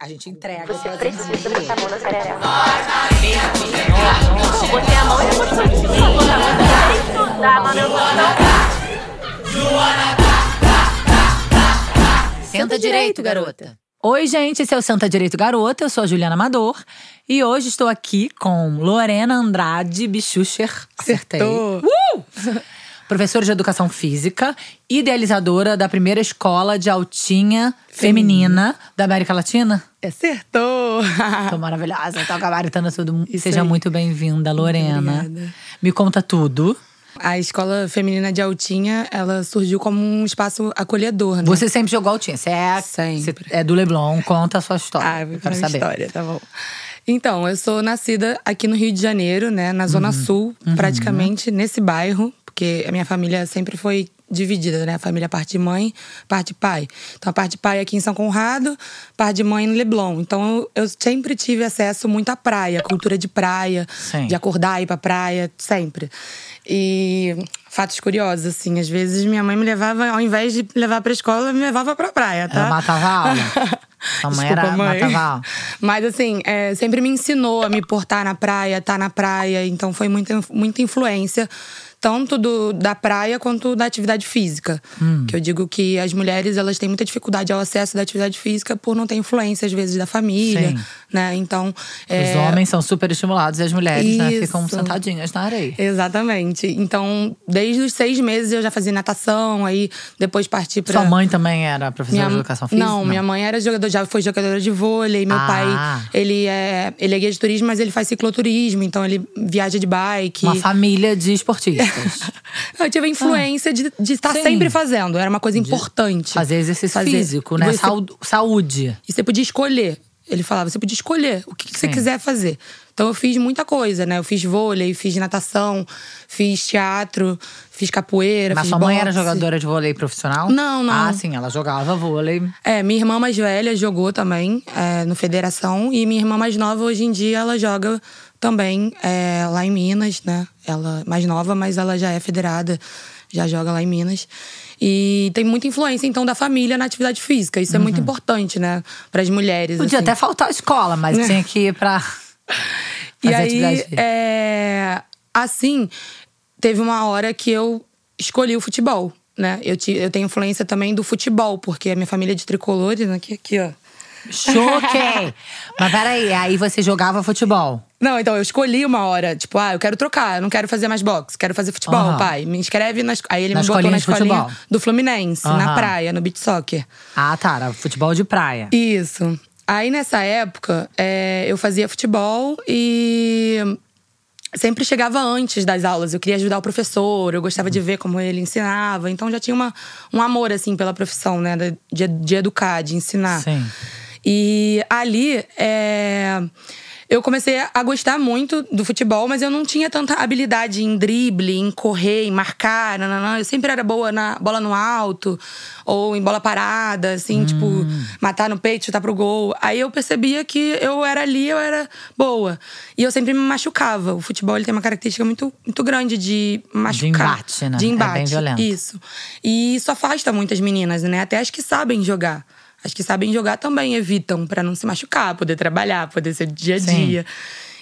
A gente entrega. Você precisa botar a mão na perereca. Botei a mão e depois foi estudar, mano. Eu Senta direito, garota. Oi, gente, esse é o Senta Direito Garota. Eu sou a Juliana Amador e hoje estou aqui com Lorena Andrade Bichucher. Acertei. Uh! Professora de Educação Física, idealizadora da primeira escola de altinha feminina da América Latina. Acertou! Tô maravilhosa, tô gabaritando todo mundo. Isso Seja aí. muito bem-vinda, Lorena. Obrigada. Me conta tudo. A escola feminina de Altinha, ela surgiu como um espaço acolhedor, né? Você sempre jogou altinha. Você é, Sempre. você é do Leblon. Conta a sua história. Ah, eu quero saber. história, tá bom. Então, eu sou nascida aqui no Rio de Janeiro, né? Na Uhum. Zona Sul, praticamente nesse bairro. Porque a minha família sempre foi dividida, né? A família parte de mãe, parte de pai. Então, a parte de pai aqui em São Conrado, parte de mãe no Leblon. Então, eu, eu sempre tive acesso muito à praia, cultura de praia, Sim. de acordar e ir pra praia, sempre. E fatos curiosos, assim, às vezes minha mãe me levava, ao invés de levar pra escola, me levava pra praia, tá? Ela matava a aula. Sua mãe era Desculpa, mãe. matava a aula. Mas assim, é, sempre me ensinou a me portar na praia, estar na praia. Então foi muita, muita influência, tanto do, da praia quanto da atividade física. Hum. Que eu digo que as mulheres elas têm muita dificuldade ao acesso da atividade física por não ter influência, às vezes, da família. Sim. né? Então. Os é, homens são super estimulados e as mulheres né, ficam sentadinhas na areia. Exatamente. Então, desde os seis meses eu já fazia natação, aí depois parti pra. Sua mãe também era professora de educação física? Não, minha mãe era jogador, já foi jogadora de vôlei. Meu Ah. pai, ele é, ele é guia de turismo, mas ele faz cicloturismo, então ele viaja de bike. Uma família de esportistas. Eu tive a influência de, de estar Ah. Sim. sempre fazendo, era uma coisa importante. Fazer exercício Fazer. físico, né? você- Saúde. E você podia escolher. Ele falava, você podia escolher o que, que você quiser fazer. Então eu fiz muita coisa, né? Eu fiz vôlei, fiz natação, fiz teatro, fiz capoeira, Mas fiz sua mãe era jogadora de vôlei profissional? Não, não. Ah, sim, ela jogava vôlei. É, minha irmã mais velha jogou também é, no Federação. E minha irmã mais nova, hoje em dia, ela joga também é, lá em Minas, né? Ela mais nova, mas ela já é federada, já joga lá em Minas. E tem muita influência, então, da família na atividade física. Isso é muito importante, né? Para as mulheres. Uhum. Podia assim. até faltar a escola, mas tinha que ir pra E aí, é, assim, teve uma hora que eu escolhi o futebol, né? Eu, ti- eu tenho influência também do futebol, porque a minha família é de tricolores, né? Aqui, aqui, ó. Choquei! Mas peraí, aí você jogava futebol. Não, então eu escolhi uma hora, tipo, ah, eu quero trocar, eu não quero fazer mais boxe, quero fazer futebol, Aham. pai. Me inscreve na. Aí ele Na me botou escolinha na de escolinha futebol. do Fluminense, Aham. na praia, no beach soccer. Ah, tá. Era futebol de praia. Isso. Aí nessa época, é, eu fazia futebol e sempre chegava antes das aulas. Eu queria ajudar o professor, eu gostava de ver como ele ensinava. Então já tinha uma, um amor, assim, pela profissão, né? De, de educar, de ensinar. Sim. E ali, é, eu comecei a gostar muito do futebol, mas eu não tinha tanta habilidade em drible, em correr, em marcar. nananã. Eu sempre era boa na bola no alto, ou em bola parada, assim, tipo, matar no peito, chutar pro gol. Aí eu percebia que eu era ali, eu era boa. E eu sempre me machucava. O futebol ele tem uma característica muito, muito grande de machucar. embate, né? De É bem embate. violento. Isso. E isso afasta muitas meninas, né? Até as que sabem jogar. As que sabem jogar também evitam pra não se machucar, poder trabalhar, poder ser dia a Sim. dia.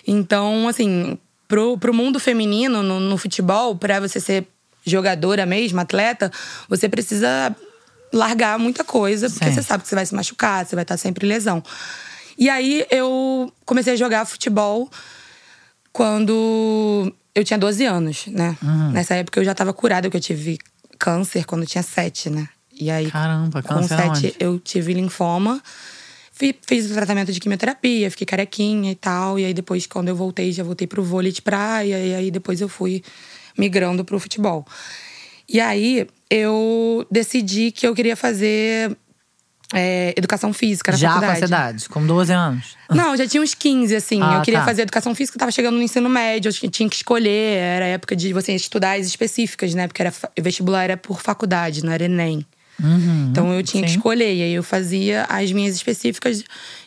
Então, assim, pro, pro mundo feminino, no, no futebol, pra você ser jogadora mesmo, atleta, você precisa largar muita coisa, porque Sim. você sabe que você vai se machucar, você vai estar sempre em lesão. E aí eu comecei a jogar futebol quando eu tinha 12 anos, né? Uhum. Nessa época eu já tava curada, porque eu tive câncer quando eu tinha 7, né? E aí, Caramba, com 7 aonde? eu tive linfoma. Fi- Fiz o tratamento de quimioterapia, fiquei carequinha e tal. E aí depois, quando eu voltei, já voltei pro vôlei de praia. E aí depois eu fui migrando pro futebol. E aí eu decidi que eu queria fazer é, educação física na Já com faculdade. essa idade, com 12 anos. Não, já tinha uns 15, assim. Ah, eu queria tá. fazer educação física, tava chegando no ensino médio, eu tinha- que escolher. Era época de você estudar as específicas, né? Porque era, vestibular era por faculdade, não era Enem. Uhum, Então eu tinha que sim. escolher. E aí eu fazia as minhas específicas.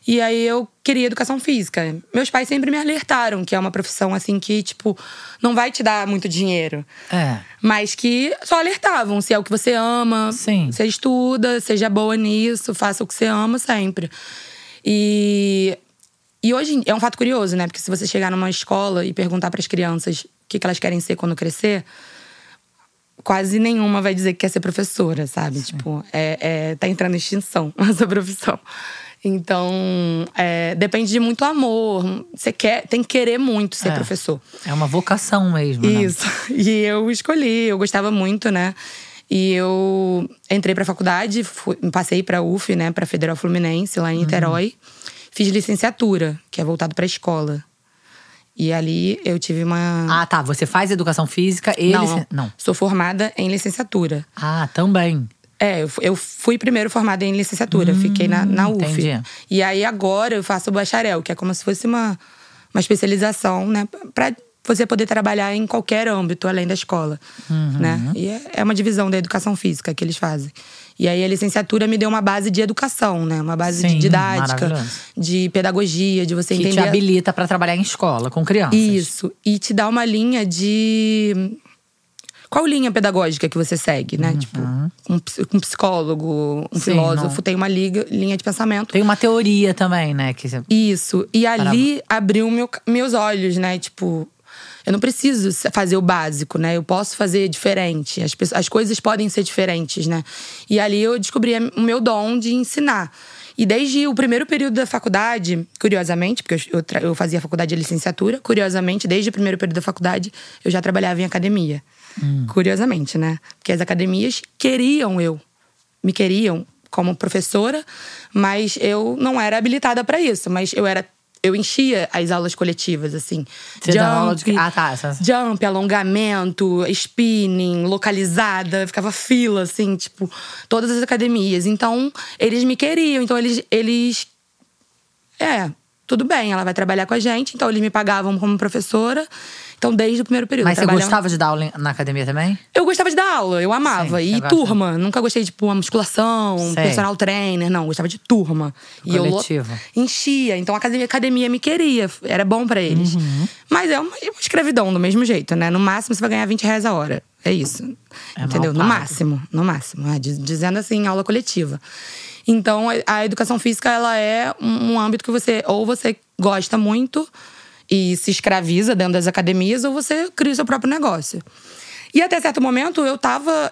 E aí eu queria educação física. Meus pais sempre me alertaram que é uma profissão assim que, tipo, não vai te dar muito dinheiro. É. Mas que só alertavam. Se é o que você ama, Sim. você estuda, seja boa nisso, faça o que você ama sempre. E, e hoje é um fato curioso, né? Porque se você chegar numa escola e perguntar para as crianças o que, que elas querem ser quando crescer, quase nenhuma vai dizer que quer ser professora, sabe? Tipo, é, é, tá entrando em extinção essa profissão. Então, é, depende de muito amor. Você quer, tem que querer muito ser É. professor. É uma vocação mesmo, né? Isso. E eu escolhi, eu gostava muito, né? E eu entrei pra faculdade, fui- passei pra UF, né, pra Federal Fluminense, lá em Niterói. Fiz licenciatura, que é voltado pra escola. E ali eu tive uma. Ah, tá. Você faz educação física e não, licen- não. Sou formada em licenciatura. Ah, também. É, eu fu- eu fui primeiro formada em licenciatura, fiquei na, na UF. Hum, entendi. E aí agora eu faço o bacharel, que é como se fosse uma, uma especialização, né? Pra você poder trabalhar em qualquer âmbito além da escola, Uhum. né? E é, é uma divisão da educação física que eles fazem. E aí a licenciatura me deu uma base de educação, né? Uma base de Sim, didática, maravilhoso. de pedagogia, de você Que te entender… habilita pra trabalhar em escola com crianças. Isso. E te dá uma linha de. Qual linha pedagógica que você segue, né? Tipo, um, um psicólogo, um Sim, filósofo não. tem uma liga, linha de pensamento. Tem uma teoria também, né? Que Isso. E ali abriu meu, meus olhos, né? Tipo, eu não preciso fazer o básico, né? Eu posso fazer diferente. As, pessoas- as coisas podem ser diferentes, né? E ali eu descobri o meu dom de ensinar. E desde o primeiro período da faculdade, curiosamente, porque eu, eu, fazia faculdade de licenciatura, curiosamente, desde o primeiro período da faculdade, eu já trabalhava em academia. Curiosamente, né? Porque as academias queriam eu me queriam como professora, mas eu não era habilitada para isso. Mas eu era. Eu enchia as aulas coletivas, assim. Você aula de- Ah, tá, essa- Jump, alongamento, spinning, localizada, ficava fila, assim, tipo, todas as academias. Então, eles me queriam, então eles. eles é, tudo bem, ela vai trabalhar com a gente, então eles me pagavam como professora. Então, desde o primeiro período. Mas você gostava de dar aula na academia também? eu gostava de dar aula, eu amava. Sim, e turma. Nunca gostei de, tipo, uma musculação, Sei. personal trainer. Não, gostava de turma. E eu enchia. Então a academia, a academia me queria. Era bom pra eles. Uhum. Mas é uma, é uma escravidão do mesmo jeito, né? No máximo você vai ganhar 20 reais a hora. É isso. É Entendeu? No máximo. No máximo. É, diz- dizendo assim, aula coletiva. Então, a- educação física, ela é um âmbito que você… Ou você gosta muito e se escraviza dentro das academias, ou você cria o seu próprio negócio. E até certo momento eu estava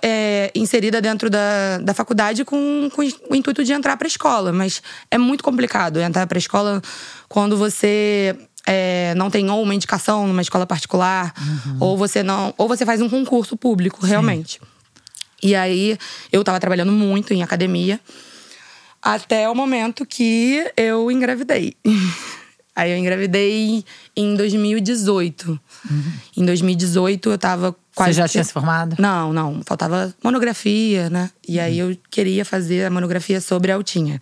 inserida dentro da, da faculdade com, com o intuito de entrar para a escola, mas é muito complicado entrar para a escola quando você é, não tem ou uma indicação numa escola particular, ou você não, ou você faz um concurso público realmente. E aí eu estava trabalhando muito em academia até o momento que eu engravidei. Aí eu engravidei em 2018. Em 2018 eu tava quase. Uhum. Você já tinha se formado? Não, não. Faltava monografia, né? E aí Uhum. eu queria fazer a monografia sobre a Altinha.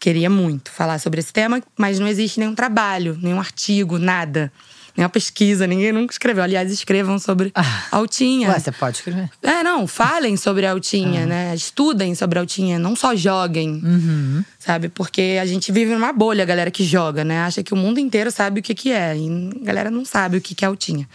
Queria muito falar sobre esse tema, mas não existe nenhum trabalho, nenhum artigo, nada. Nenhuma pesquisa, ninguém nunca escreveu. Aliás, escrevam sobre a Altinha. Ah. Ué, você pode escrever. É, não, falem sobre Altinha, né? Estudem sobre Altinha, não só joguem. Sabe? Porque a gente vive numa bolha, a galera que joga, né? Acha que o mundo inteiro sabe o que, que é. E a galera não sabe o que, que é Altinha.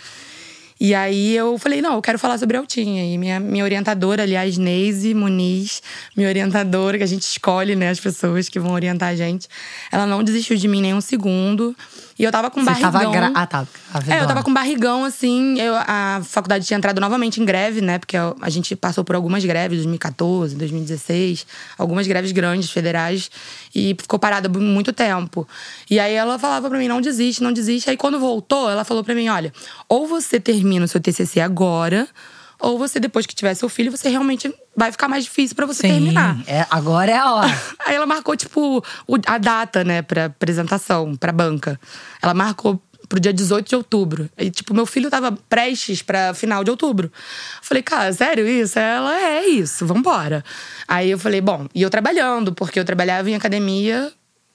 E aí eu falei, não, eu quero falar sobre Altinha. E minha, minha orientadora, aliás, Neise Muniz, minha orientadora, que a gente escolhe, né, as pessoas que vão orientar a gente, ela não desistiu de mim nem um segundo. E eu tava com Você barrigão. tava gra... Ah, tá. É, eu tava com barrigão, assim. Eu, a faculdade tinha entrado novamente em greve, né? Porque a, a gente passou por algumas greves, 2014, 2016. Algumas greves grandes, federais. E ficou parada por muito tempo. E aí ela falava pra mim, não desiste, não desiste. Aí quando voltou, ela falou pra mim, olha… Ou você termina o seu TCC agora… Ou você, depois que tiver seu filho, você realmente… Vai ficar mais difícil pra você Sim, terminar. é, agora é a hora. Aí ela marcou, tipo, a data, né, pra apresentação, pra banca. Ela marcou pro dia 18 de outubro. E, tipo, meu filho tava prestes pra final de outubro. Falei, cara, sério isso? Ela, é, é isso, vambora. Aí eu falei, bom, e eu trabalhando, porque eu trabalhava em academia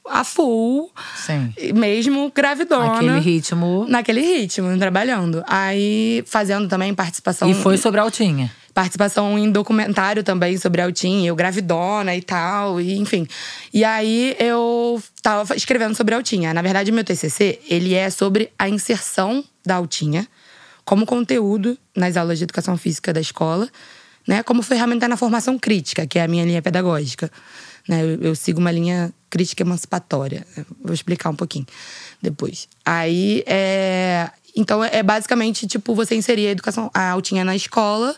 a full, Sim. mesmo gravidona. Aquele ritmo. Naquele ritmo, trabalhando. Aí, fazendo também participação. E foi sobre a Altinha. Participação em documentário também sobre a Altinha, eu gravidona e tal, e enfim. E aí eu tava escrevendo sobre a Altinha. Na verdade, meu TCC, ele é sobre a inserção da Altinha como conteúdo nas aulas de educação física da escola, né? Como ferramenta na formação crítica, que é a minha linha pedagógica. Né? Eu, eu sigo uma linha crítica emancipatória. Vou explicar um pouquinho depois. Aí é. Então é basicamente tipo você inserir a educação, a altinha na escola,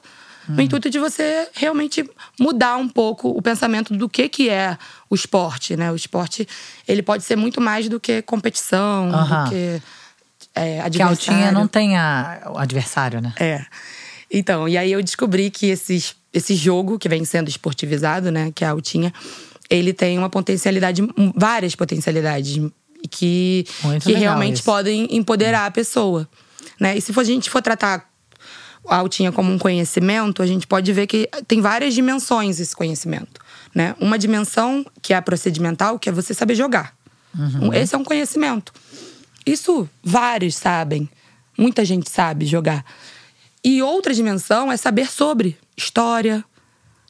no intuito de você realmente mudar um pouco o pensamento do que, que é o esporte, né? O esporte ele pode ser muito mais do que competição, Aham. do que é, Que a altinha adversário. não tem a- o adversário, né? É. Então, e aí eu descobri que esses, esse jogo que vem sendo esportivizado, né, que é a altinha, ele tem uma potencialidade, um, várias potencialidades que, Muito que realmente isso. podem empoderar a pessoa, né? E se for- a gente for tratar a altinha como um conhecimento, a gente pode ver que tem várias dimensões esse conhecimento, né? Uma dimensão que é a procedimental, que é você saber jogar. Uhum. Esse é um conhecimento. Isso vários sabem. Muita gente sabe jogar. E outra dimensão é saber sobre história,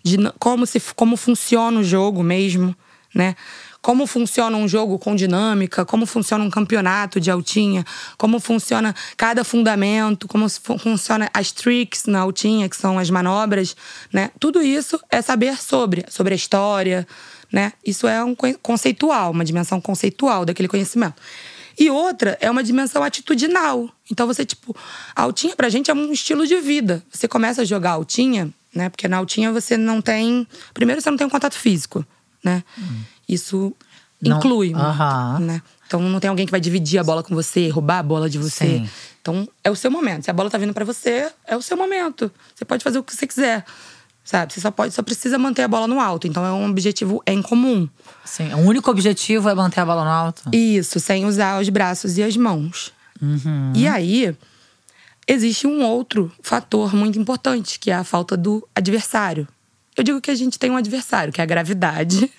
dina- como, se, como funciona o jogo mesmo, né? Como funciona um jogo com dinâmica, como funciona um campeonato de altinha, como funciona cada fundamento, como funciona as tricks na altinha, que são as manobras, né? Tudo isso é saber sobre, sobre a história, né? Isso é um conceitual, uma dimensão conceitual daquele conhecimento. E outra é uma dimensão atitudinal. Então você, tipo, a altinha pra gente é um estilo de vida. Você começa a jogar altinha, né? Porque na altinha você não tem. Primeiro, você não tem um contato físico, né? Isso Não- inclui, Aham. né? Então não tem alguém que vai dividir a bola com você, roubar a bola de você. Sim. Então é o seu momento. Se a bola tá vindo pra você, é o seu momento. Você pode fazer o que você quiser. Sabe? Você só pode, só precisa manter a bola no alto. Então é um objetivo em comum. Sim. O único objetivo é manter a bola no alto? Isso, sem usar os braços e as mãos. E aí, existe um outro fator muito importante, que é a falta do adversário. Eu digo que a gente tem um adversário, que é a gravidade,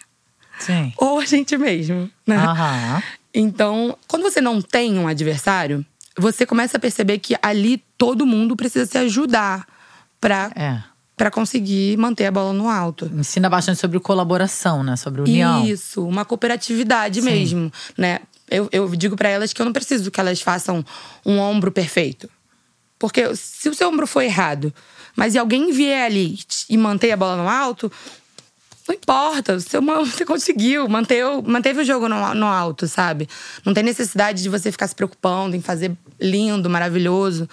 Sim. ou a gente mesmo, né? Aham. Então, quando você não tem um adversário, você começa a perceber que ali todo mundo precisa se ajudar pra, É. pra conseguir manter a bola no alto. Ensina bastante sobre colaboração, né? Sobre união. Isso, uma cooperatividade Sim. mesmo, né? Eu, eu digo pra elas que eu não preciso que elas façam um ombro perfeito. Porque se o seu ombro for errado, mas alguém vier ali e manter a bola no alto, não importa, você, você conseguiu, manteve, manteve o jogo no, no alto, sabe? Não tem necessidade de você ficar se preocupando em fazer lindo, maravilhoso.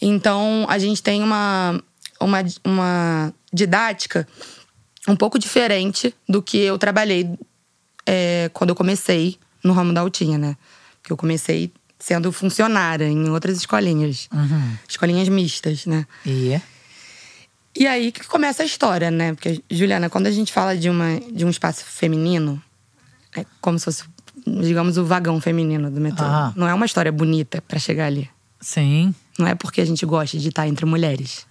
Então, a gente tem uma, uma, uma didática um pouco diferente do que eu trabalhei é, quando eu comecei no ramo da altinha, né? Porque eu comecei sendo funcionária em outras escolinhas. Escolinhas mistas, né? E E aí que começa a história, né? Porque, Juliana, quando a gente fala de, uma, de um espaço feminino, é como se fosse, digamos, o vagão feminino do metrô. Ah. Não é uma história bonita pra chegar ali. sim. Não é porque a gente gosta de estar entre mulheres.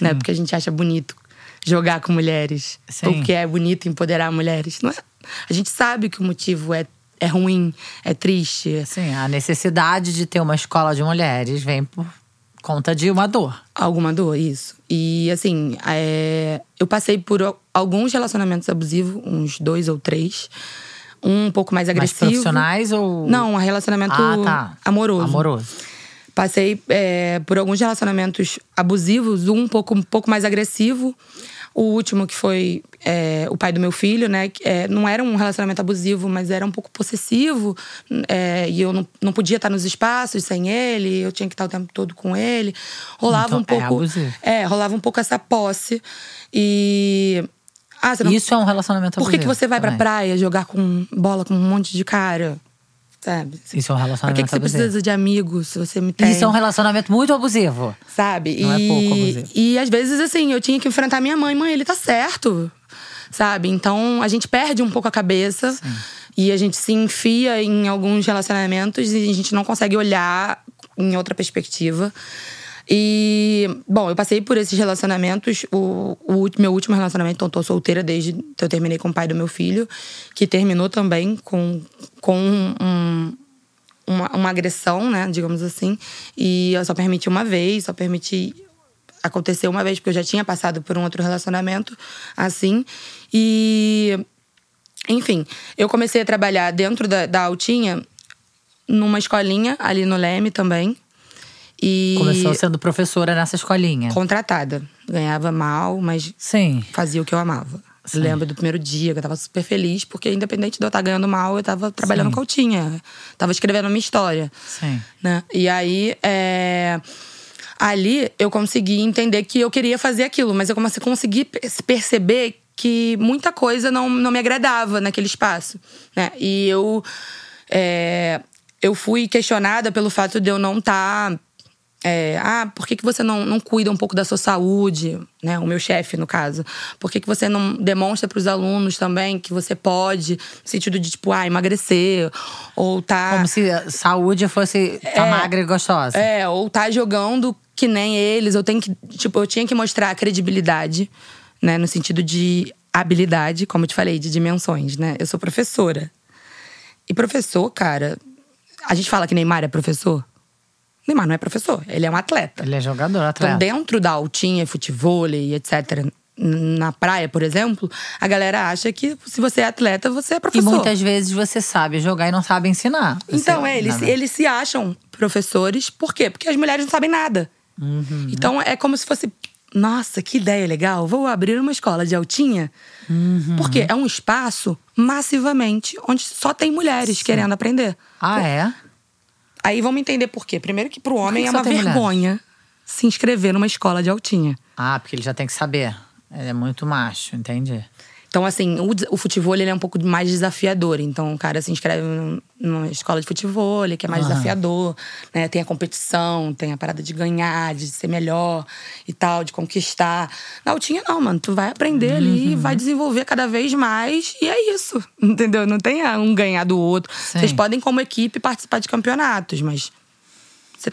Não é Sim. porque a gente acha bonito jogar com mulheres. Sim. Ou porque é bonito empoderar mulheres. Não é. A gente sabe que o motivo é, é ruim, é triste. Sim, a necessidade de ter uma escola de mulheres vem por conta de uma dor. Alguma dor, isso. E assim, é, eu passei por al- alguns relacionamentos abusivos, uns dois ou três. Um um pouco mais agressivo. profissionais ou. Não, um relacionamento Ah, tá. amoroso. Amoroso. Passei é, por alguns relacionamentos abusivos, um pouco, um pouco mais agressivo. O último, que foi é, o pai do meu filho, né? é, não era um relacionamento abusivo, mas era um pouco possessivo. é, e eu não, não podia estar nos espaços sem ele, eu tinha que estar o tempo todo com ele. Rolava Então, um é pouco. abusivo. É, rolava um pouco essa posse. E. Ah, não, Isso é um relacionamento por que, que abusivo você vai pra também. praia jogar com bola com um monte de cara? Sabe? Isso é um relacionamento que, que você abusivo. precisa de amigos se você me tem? Isso é um relacionamento muito abusivo. Sabe? Não é e, pouco abusivo. E às vezes, assim, eu tinha que enfrentar minha mãe. Mãe, ele tá certo. Sabe? Então a gente perde um pouco a cabeça. E a gente se enfia em alguns relacionamentos e a gente não consegue olhar em outra perspectiva. E, bom, eu passei por esses relacionamentos. O, o meu último relacionamento, então, tô solteira desde que eu terminei com o pai do meu filho, que terminou também com, com um, uma, uma agressão, né, digamos assim. E eu só permiti uma vez, só permiti acontecer uma vez, porque eu já tinha passado por um outro relacionamento assim. E. Enfim, eu comecei a trabalhar dentro da, da Altinha, numa escolinha ali no Leme também. E. Começou sendo professora nessa escolinha. Contratada. Ganhava mal, mas Sim. fazia o que eu amava. Sim. Lembro do primeiro dia, que eu tava super feliz, porque independente de eu estar ganhando mal, eu tava trabalhando Sim. com o tinha. Tava escrevendo a minha história. Sim. Né? E aí, é, ali eu consegui entender que eu queria fazer aquilo, mas eu comecei a conseguir per- perceber que muita coisa não, não me agradava naquele espaço. Né? E eu, é, eu fui questionada pelo fato de eu não estar. Ah, por que, que você não, não cuida um pouco da sua saúde? Né? O meu chefe, no caso. Por que, que você não demonstra para os alunos também que você pode, no sentido de, tipo, ah, emagrecer? Ou tá. Como se a saúde fosse tá magra e gostosa. É, ou tá jogando que nem eles. Eu tenho que. Tipo, eu tinha que mostrar a credibilidade, né? No sentido de habilidade, como eu te falei, de dimensões, né? Eu sou professora. E professor, cara. A gente fala que Neymar é professor? Neymar não é professor, ele é um atleta. Ele é jogador, Então, atleta. dentro da altinha, futebol e etc., na praia, por exemplo, a galera acha que se você é atleta, você é E professor. muitas vezes você sabe jogar e não sabe ensinar. Então, é, eles, eles se acham professores, por quê? Porque as mulheres não sabem nada. Uhum. Então é como se fosse. Nossa, que ideia legal, vou abrir uma escola de altinha. Uhum. Porque é um espaço massivamente onde só tem mulheres querendo aprender. Ah, é? Aí vamos entender por quê. Primeiro que pro homem que é uma vergonha se inscrever numa escola de altinha. Ah, porque ele já tem que saber. Ele é muito macho, entendi. Então, assim, o, o futebol ele é um pouco mais desafiador. Então, o cara se inscreve num- numa escola de futebol, que é mais desafiador, né? Tem a competição, tem a parada de ganhar, de ser melhor e tal, de conquistar. Na altinha, não, mano. Tu vai aprender Uhum. ali, vai desenvolver cada vez mais e é isso. Entendeu? Não tem ah, um ganhar do outro. Sim. Vocês podem, como equipe, participar de campeonatos, mas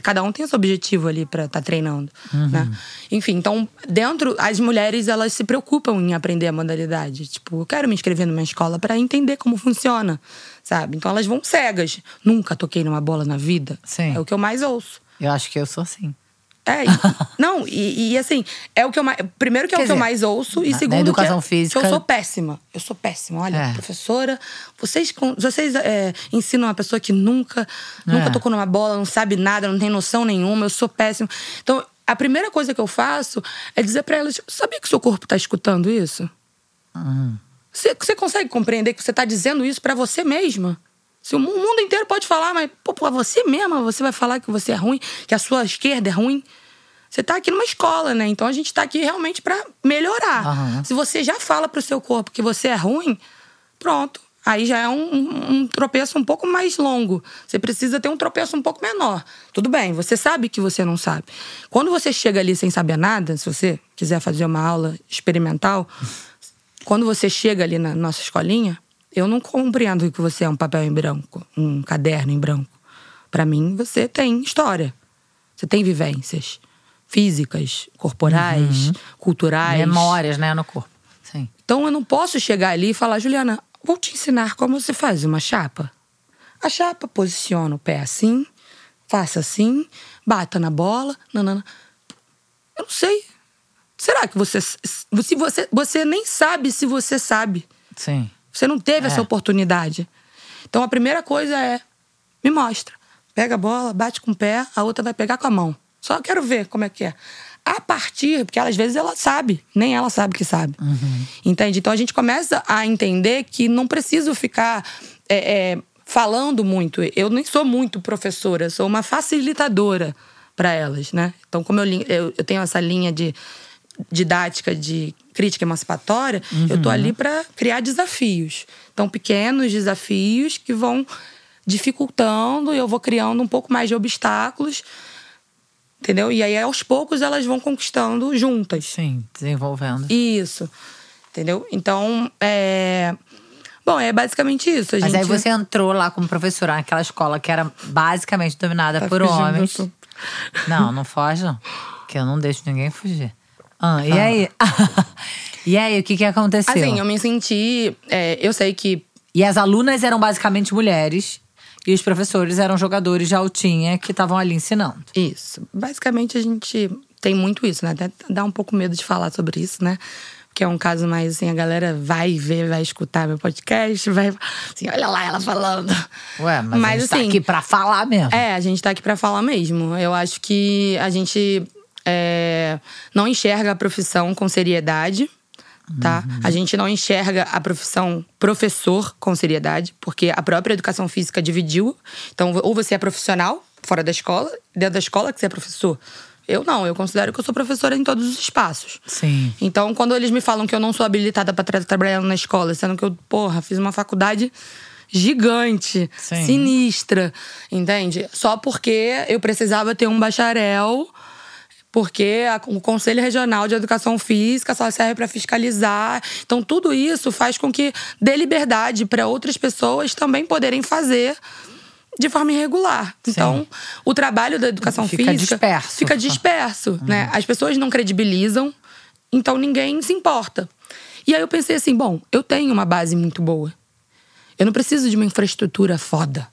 Cada um tem seu objetivo ali pra estar treinando, né? Enfim, então, dentro, as mulheres, elas se preocupam em aprender a modalidade. Tipo, eu quero me inscrever numa escola pra entender como funciona, sabe? Então, elas vão cegas. Nunca toquei numa bola na vida. Sim. É o que eu mais ouço. Eu acho que eu sou assim. É, não, e, e, assim, é o que eu mais. Primeiro que é Quer o que eu dizer, mais ouço, e segundo educação que, é- física- que eu sou péssima. Eu sou péssima. Olha, É. professora, vocês, vocês é, ensinam uma pessoa que nunca, nunca É. tocou numa bola, não sabe nada, não tem noção nenhuma, eu sou péssima. Então, a primeira coisa que eu faço é dizer pra elas: sabia que o seu corpo tá escutando isso? Você, você consegue compreender que você tá dizendo isso pra você mesma? Se o mu- mundo inteiro pode falar, mas pô, pra você mesma, você vai falar que você é ruim, que a sua esquerda é ruim. Você tá aqui numa escola, né? Então a gente tá aqui realmente pra melhorar. Aham. Se você já fala pro seu corpo que você é ruim, pronto. Aí já é um, um- um tropeço um pouco mais longo. Você precisa ter um tropeço um pouco menor. Tudo bem, você sabe que você não sabe. Quando você chega ali sem saber nada, se você quiser fazer uma aula experimental, quando você chega ali na nossa escolinha, eu não compreendo que você é um papel em branco, um caderno em branco. Pra mim, você tem história. Você tem vivências físicas, corporais, culturais. Memórias, né, no corpo. Sim. Então eu não posso chegar ali e falar, Juliana, vou te ensinar como se faz uma chapa. A chapa posiciona o pé assim, faça assim, bata na bola, nanana. Eu não sei. Será que você. Se você, você nem sabe se você sabe. Sim. Você não teve É. essa oportunidade. Então a primeira coisa é: me mostra. Pega a bola, bate com o pé, a outra vai pegar com a mão. Só quero ver como é que é. A partir, porque às vezes ela sabe, nem ela sabe que sabe. Entende? Então a gente começa a entender que não preciso ficar é, é, falando muito. Eu nem sou muito professora, sou uma facilitadora para elas, né? Então, como eu, eu, eu tenho essa linha de didática de crítica emancipatória, eu tô ali para criar desafios. Então, pequenos desafios que vão dificultando e eu vou criando um pouco mais de obstáculos, entendeu? E aí, aos poucos, elas vão conquistando juntas. Sim, desenvolvendo. Isso, entendeu? Então, é... Bom, é basicamente isso. A Mas gente... aí você entrou lá como professora naquela escola que era basicamente dominada Tá por homens. Não, não foge, não. Que eu não deixo ninguém fugir. Ah, e aí? e aí, o que, que aconteceu? Assim, eu me senti... é, eu sei que E as alunas eram basicamente mulheres. E os professores eram jogadores de altinha que estavam ali ensinando. Isso. Basicamente, a gente tem muito isso, né? Até dá um pouco medo de falar sobre isso, né? Porque é um caso mais assim, a galera vai ver, vai escutar meu podcast, vai. Assim, olha lá ela falando. Ué, mas, a gente tá assim, aqui pra falar mesmo. É, a gente tá aqui pra falar mesmo. Eu acho que a gente é, não enxerga a profissão com seriedade, tá? Uhum. A gente não enxerga a profissão professor com seriedade, porque a própria educação física dividiu. Então, ou você é profissional fora da escola, dentro da escola que você é professor. Eu não, eu considero que eu sou professora em todos os espaços. Sim. Então, quando eles me falam que eu não sou habilitada para tra trabalhar na escola, sendo que eu, porra, fiz uma faculdade gigante, Sim. sinistra, entende? Só porque eu precisava ter um bacharel, porque a- o Conselho Regional de Educação Física só serve para fiscalizar. Então, tudo isso faz com que dê liberdade para outras pessoas também poderem fazer de forma irregular. Então, o trabalho da educação Fica física disperso. fica disperso, né? As pessoas não credibilizam, então ninguém se importa. E aí eu pensei assim, bom, eu tenho uma base muito boa. Eu não preciso de uma infraestrutura foda.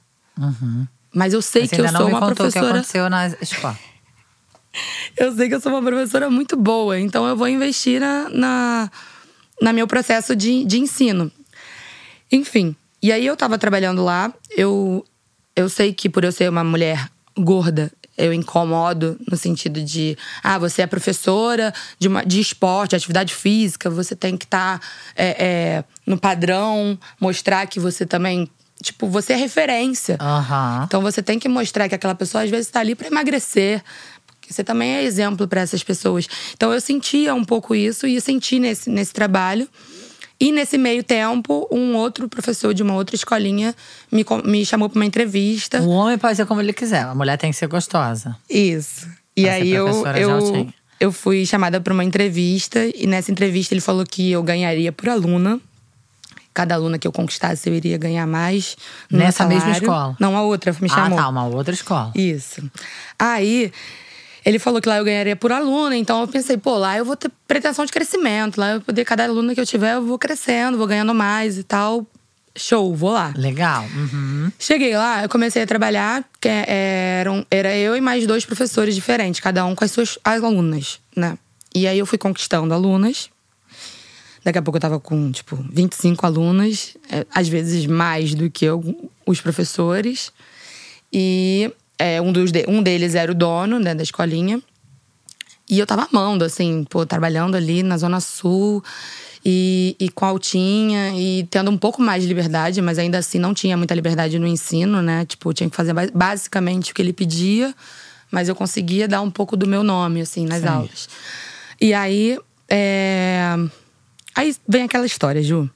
Mas eu sei Mas que eu sou uma contou o que professora. aconteceu na escola. Eu sei que eu sou uma professora muito boa, então eu vou investir na, na, na meu processo de, de ensino. Enfim, e aí eu tava trabalhando lá, eu, eu sei que por eu ser uma mulher gorda, eu incomodo no sentido de, ah, você é professora de, uma, de esporte, atividade física, você tem que estar no padrão, mostrar que você também. Tipo, você é referência. Aham. Então você tem que mostrar que aquela pessoa às vezes está ali para emagrecer. Porque você também é exemplo para essas pessoas. Então eu sentia um pouco isso e senti nesse, nesse trabalho. E nesse meio tempo, um outro professor de uma outra escolinha me, me chamou para uma entrevista. O homem pode ser como ele quiser, a mulher tem que ser gostosa. Isso. E Pra aí eu, eu, eu fui chamada para uma entrevista e nessa entrevista ele falou que eu ganharia por aluna. Cada aluna que eu conquistasse eu iria ganhar mais. Nessa mesma salário. escola? Não, a outra me chamou. Ah, tá, uma outra escola. Isso. Aí, ele falou que lá eu ganharia por aluna, então eu pensei, pô, lá eu vou ter pretensão de crescimento. Lá eu poder, cada aluna que eu tiver, eu vou crescendo, vou ganhando mais e tal. Show, vou lá. Legal. Uhum. Cheguei lá, eu comecei a trabalhar, que é, eram, era eu e mais dois professores diferentes, cada um com as suas as alunas, né? E aí eu fui conquistando alunas. Daqui a pouco eu tava com, tipo, 25 alunas, é, às vezes mais do que eu, os professores. E é, um, dos de- um deles era o dono né, da escolinha. E eu tava amando, assim, pô, trabalhando ali na Zona Sul e, e com a Altinha e tendo um pouco mais de liberdade, mas ainda assim não tinha muita liberdade no ensino, né? Tipo, tinha que fazer ba- basicamente o que ele pedia, mas eu conseguia dar um pouco do meu nome, assim, nas Sim. aulas. E aí. é, Aí vem aquela história, Ju.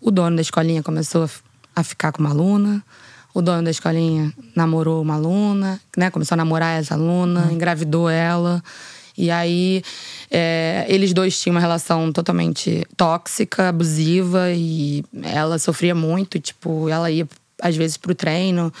O dono da escolinha começou a ficar com uma aluna. O dono da escolinha namorou uma aluna, né? Começou a namorar essa aluna, engravidou ela. E aí, é, eles dois tinham uma relação totalmente tóxica, abusiva, e ela sofria muito. Tipo, ela ia às vezes pro treino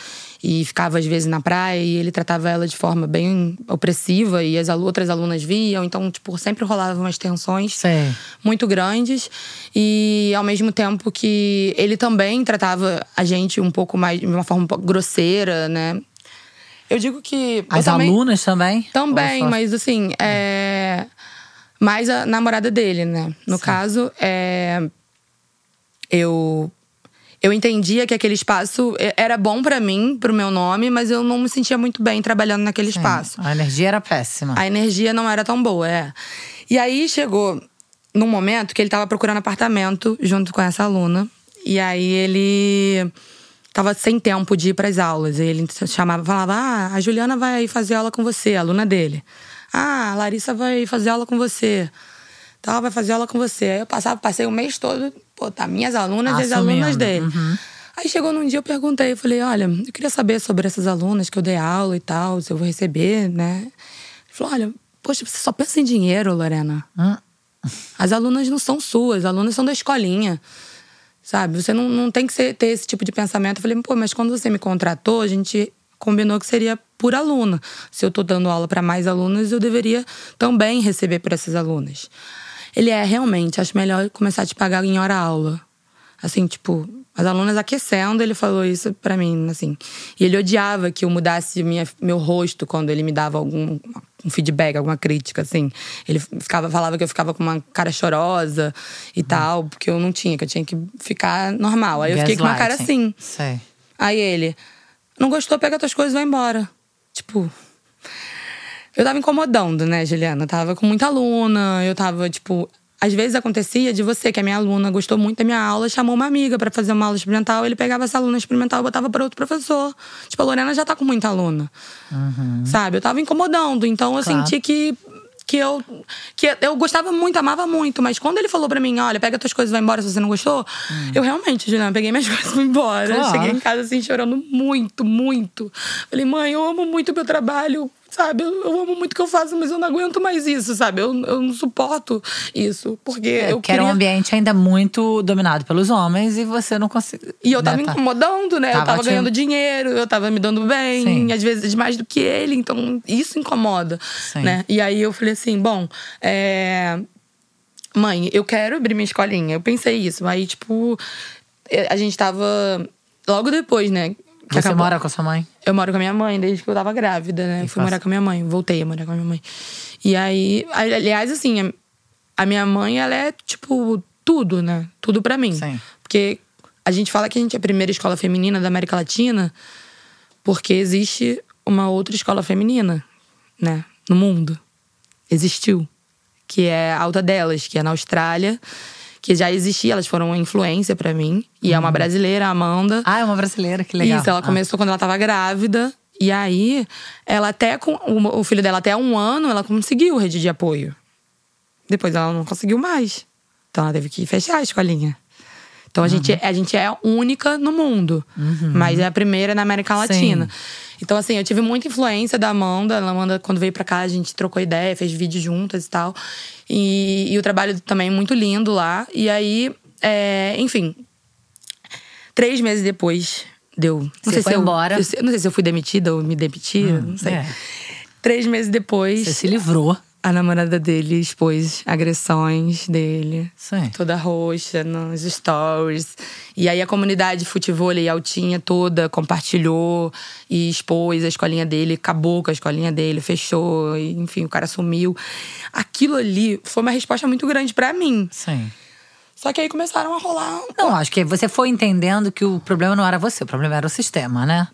e ficava às vezes na praia e ele tratava ela de forma bem opressiva e as outras alunas viam. Então, tipo, sempre rolavam umas tensões Sei. muito grandes e ao mesmo tempo que ele também tratava a gente um pouco mais de uma forma um pouco grosseira, né? Eu digo que As também, alunas também? também, só- mas assim, é mais a namorada dele, né? No caso, é eu eu entendia que aquele espaço é, era bom pra mim, pro meu nome, mas eu não me sentia muito bem trabalhando naquele Sim. espaço. A energia era péssima. A energia não era tão boa, é. E aí chegou num momento que ele tava procurando apartamento junto com essa aluna. E aí ele tava sem tempo de ir pras aulas. E ele chamava, falava: Ah, a Juliana vai fazer aula com você, a aluna dele. Ah, a Larissa vai fazer aula com você. Tal, vai fazer aula com você. Aí eu passava, passei o mês todo, tá, minhas alunas e as Assumindo, alunas dele. uhum. Aí chegou num dia, eu perguntei, eu falei, olha, eu queria saber sobre essas alunas que eu dei aula e tal, se eu vou receber, né? Ele falou, olha, poxa, você só pensa em dinheiro, Lorena. Hum. As alunas não são suas, as alunas são da escolinha. Sabe? Você não, não tem que ser- ter esse tipo de pensamento. Eu falei, pô, mas quando você me contratou, a gente combinou que seria por aluna. Se eu tô dando aula para mais alunas, eu deveria também receber por essas alunas. Ele é realmente, acho melhor começar a te pagar em hora aula. Assim, tipo, as alunas aquecendo, ele falou isso pra mim, assim. E ele odiava que eu mudasse minha, meu rosto quando ele me dava algum um feedback, alguma crítica, assim. Ele ficava, falava que eu ficava com uma cara chorosa e tal, porque eu não tinha, que eu tinha que ficar normal. Aí eu fiquei com uma cara assim. Sei. Aí ele, não gostou, pega tuas coisas e vai embora. Tipo. Eu tava incomodando, né, Juliana? Eu tava com muita aluna, eu tava, tipo. às vezes acontecia de você, que é minha aluna, gostou muito da minha aula, chamou uma amiga pra fazer uma aula experimental, ele pegava essa aluna experimental e botava pra outro professor. Tipo, a Lorena já tá com muita aluna. Sabe? Eu tava incomodando, então eu Claro. senti que que eu que eu gostava muito, amava muito, mas quando ele falou pra mim, olha, pega tuas coisas e vai embora se você não gostou, eu realmente, Juliana, peguei minhas coisas e fui embora. Claro. Cheguei em casa assim chorando muito, muito. Falei, mãe, eu amo muito o meu trabalho, sabe? Eu, eu amo muito o que eu faço, mas eu não aguento mais isso, sabe? Eu, eu não suporto isso, porque eu que era um queria ambiente ainda muito dominado pelos homens e você não conseguia. e eu tava né, incomodando, né? eu Tava tava te- ganhando dinheiro, eu tava me dando bem, Sim. às vezes mais do que ele, então isso incomoda, Sim. né? E aí eu falei assim, bom, é... mãe, eu quero abrir minha escolinha. Eu pensei isso, aí tipo, eh, a gente tava logo depois, né? Que Você acabou- mora com a sua mãe? eu moro com a minha mãe desde que eu tava grávida, né? E fui faz- morar com a minha mãe, voltei a morar com a minha mãe. E aí, ali- aliás, assim, a- a minha mãe, ela é tipo tudo, né? Tudo pra mim. Sim. Porque a gente fala que a gente é a primeira escola feminina da América Latina porque existe uma outra escola feminina, né? No mundo. Existiu. Que é a Alta Delas, que é na Austrália. Que já existia, elas foram uma influência pra mim. E é uma brasileira, a Amanda. Ah, é uma brasileira, que legal. Isso, ela Ah. começou quando ela tava grávida. E aí, ela até com. O filho dela, até um ano, ela conseguiu rede de apoio. Depois ela não conseguiu mais. Então ela teve que fechar a escolinha. Então a, gente, Uhum. a gente é única no mundo. Mas é a primeira na América Latina. Então, assim, eu tive muita influência da Amanda. A Amanda, quando veio pra cá, a gente trocou ideia, fez vídeo juntas e tal. E, e o trabalho também é muito lindo lá. E aí, é, enfim, Três meses depois deu. Não Você sei foi se eu, embora. eu- não sei se eu fui demitida ou me demiti, não sei. é. Três meses depois, Você se livrou. A namorada dele expôs agressões dele. Sim. Toda roxa nos stories. E aí a comunidade futebol e altinha toda compartilhou e expôs a escolinha dele, acabou com a escolinha dele, fechou, e, enfim, o cara sumiu. Aquilo ali foi uma resposta muito grande pra mim. Sim. Só que aí começaram a rolar Não, acho que você foi entendendo que o problema não era você, o problema era o sistema, né?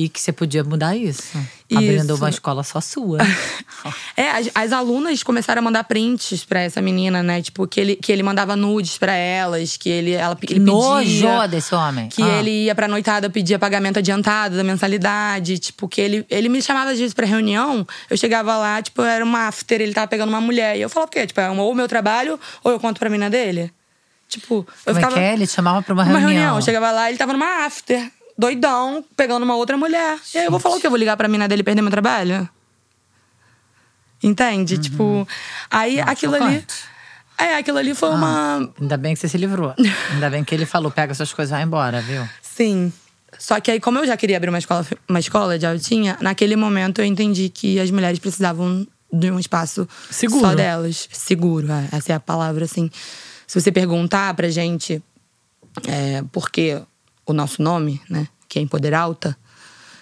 E que você podia mudar isso. Abrindo Isso. uma escola só sua. É, as, as alunas começaram a mandar prints pra essa menina, né? Tipo, que ele, que ele mandava nudes pra elas, que ele, ela, ele Nojo pedia. desse homem. Que Ah. ele ia pra noitada, pedia pagamento adiantado da mensalidade. Tipo, que ele, ele me chamava às vezes pra reunião. Eu chegava lá, tipo, era uma after, ele tava pegando uma mulher. E eu falava, o quê? Tipo, é ou o meu trabalho, ou eu conto pra mina dele. Tipo, eu Como é ficava. que é? Ele te chamava pra uma, Uma reunião. reunião. Eu chegava lá, ele tava numa after, doidão, pegando uma outra mulher. E aí eu vou falar o quê? Eu vou ligar pra mina dele e perder meu trabalho? Entende? Tipo, aí aquilo ali. É, aquilo ali foi uma. Ainda bem que você se livrou. Ainda bem que ele falou: pega suas coisas e vai embora, viu? Sim. Só que aí, como eu já queria abrir uma escola, uma escola de altinha, naquele momento eu entendi que as mulheres precisavam de um espaço Seguro. só delas. Seguro, é, essa é a palavra, assim. Se você perguntar pra gente é, por que o nosso nome, né, que é Empoderalta,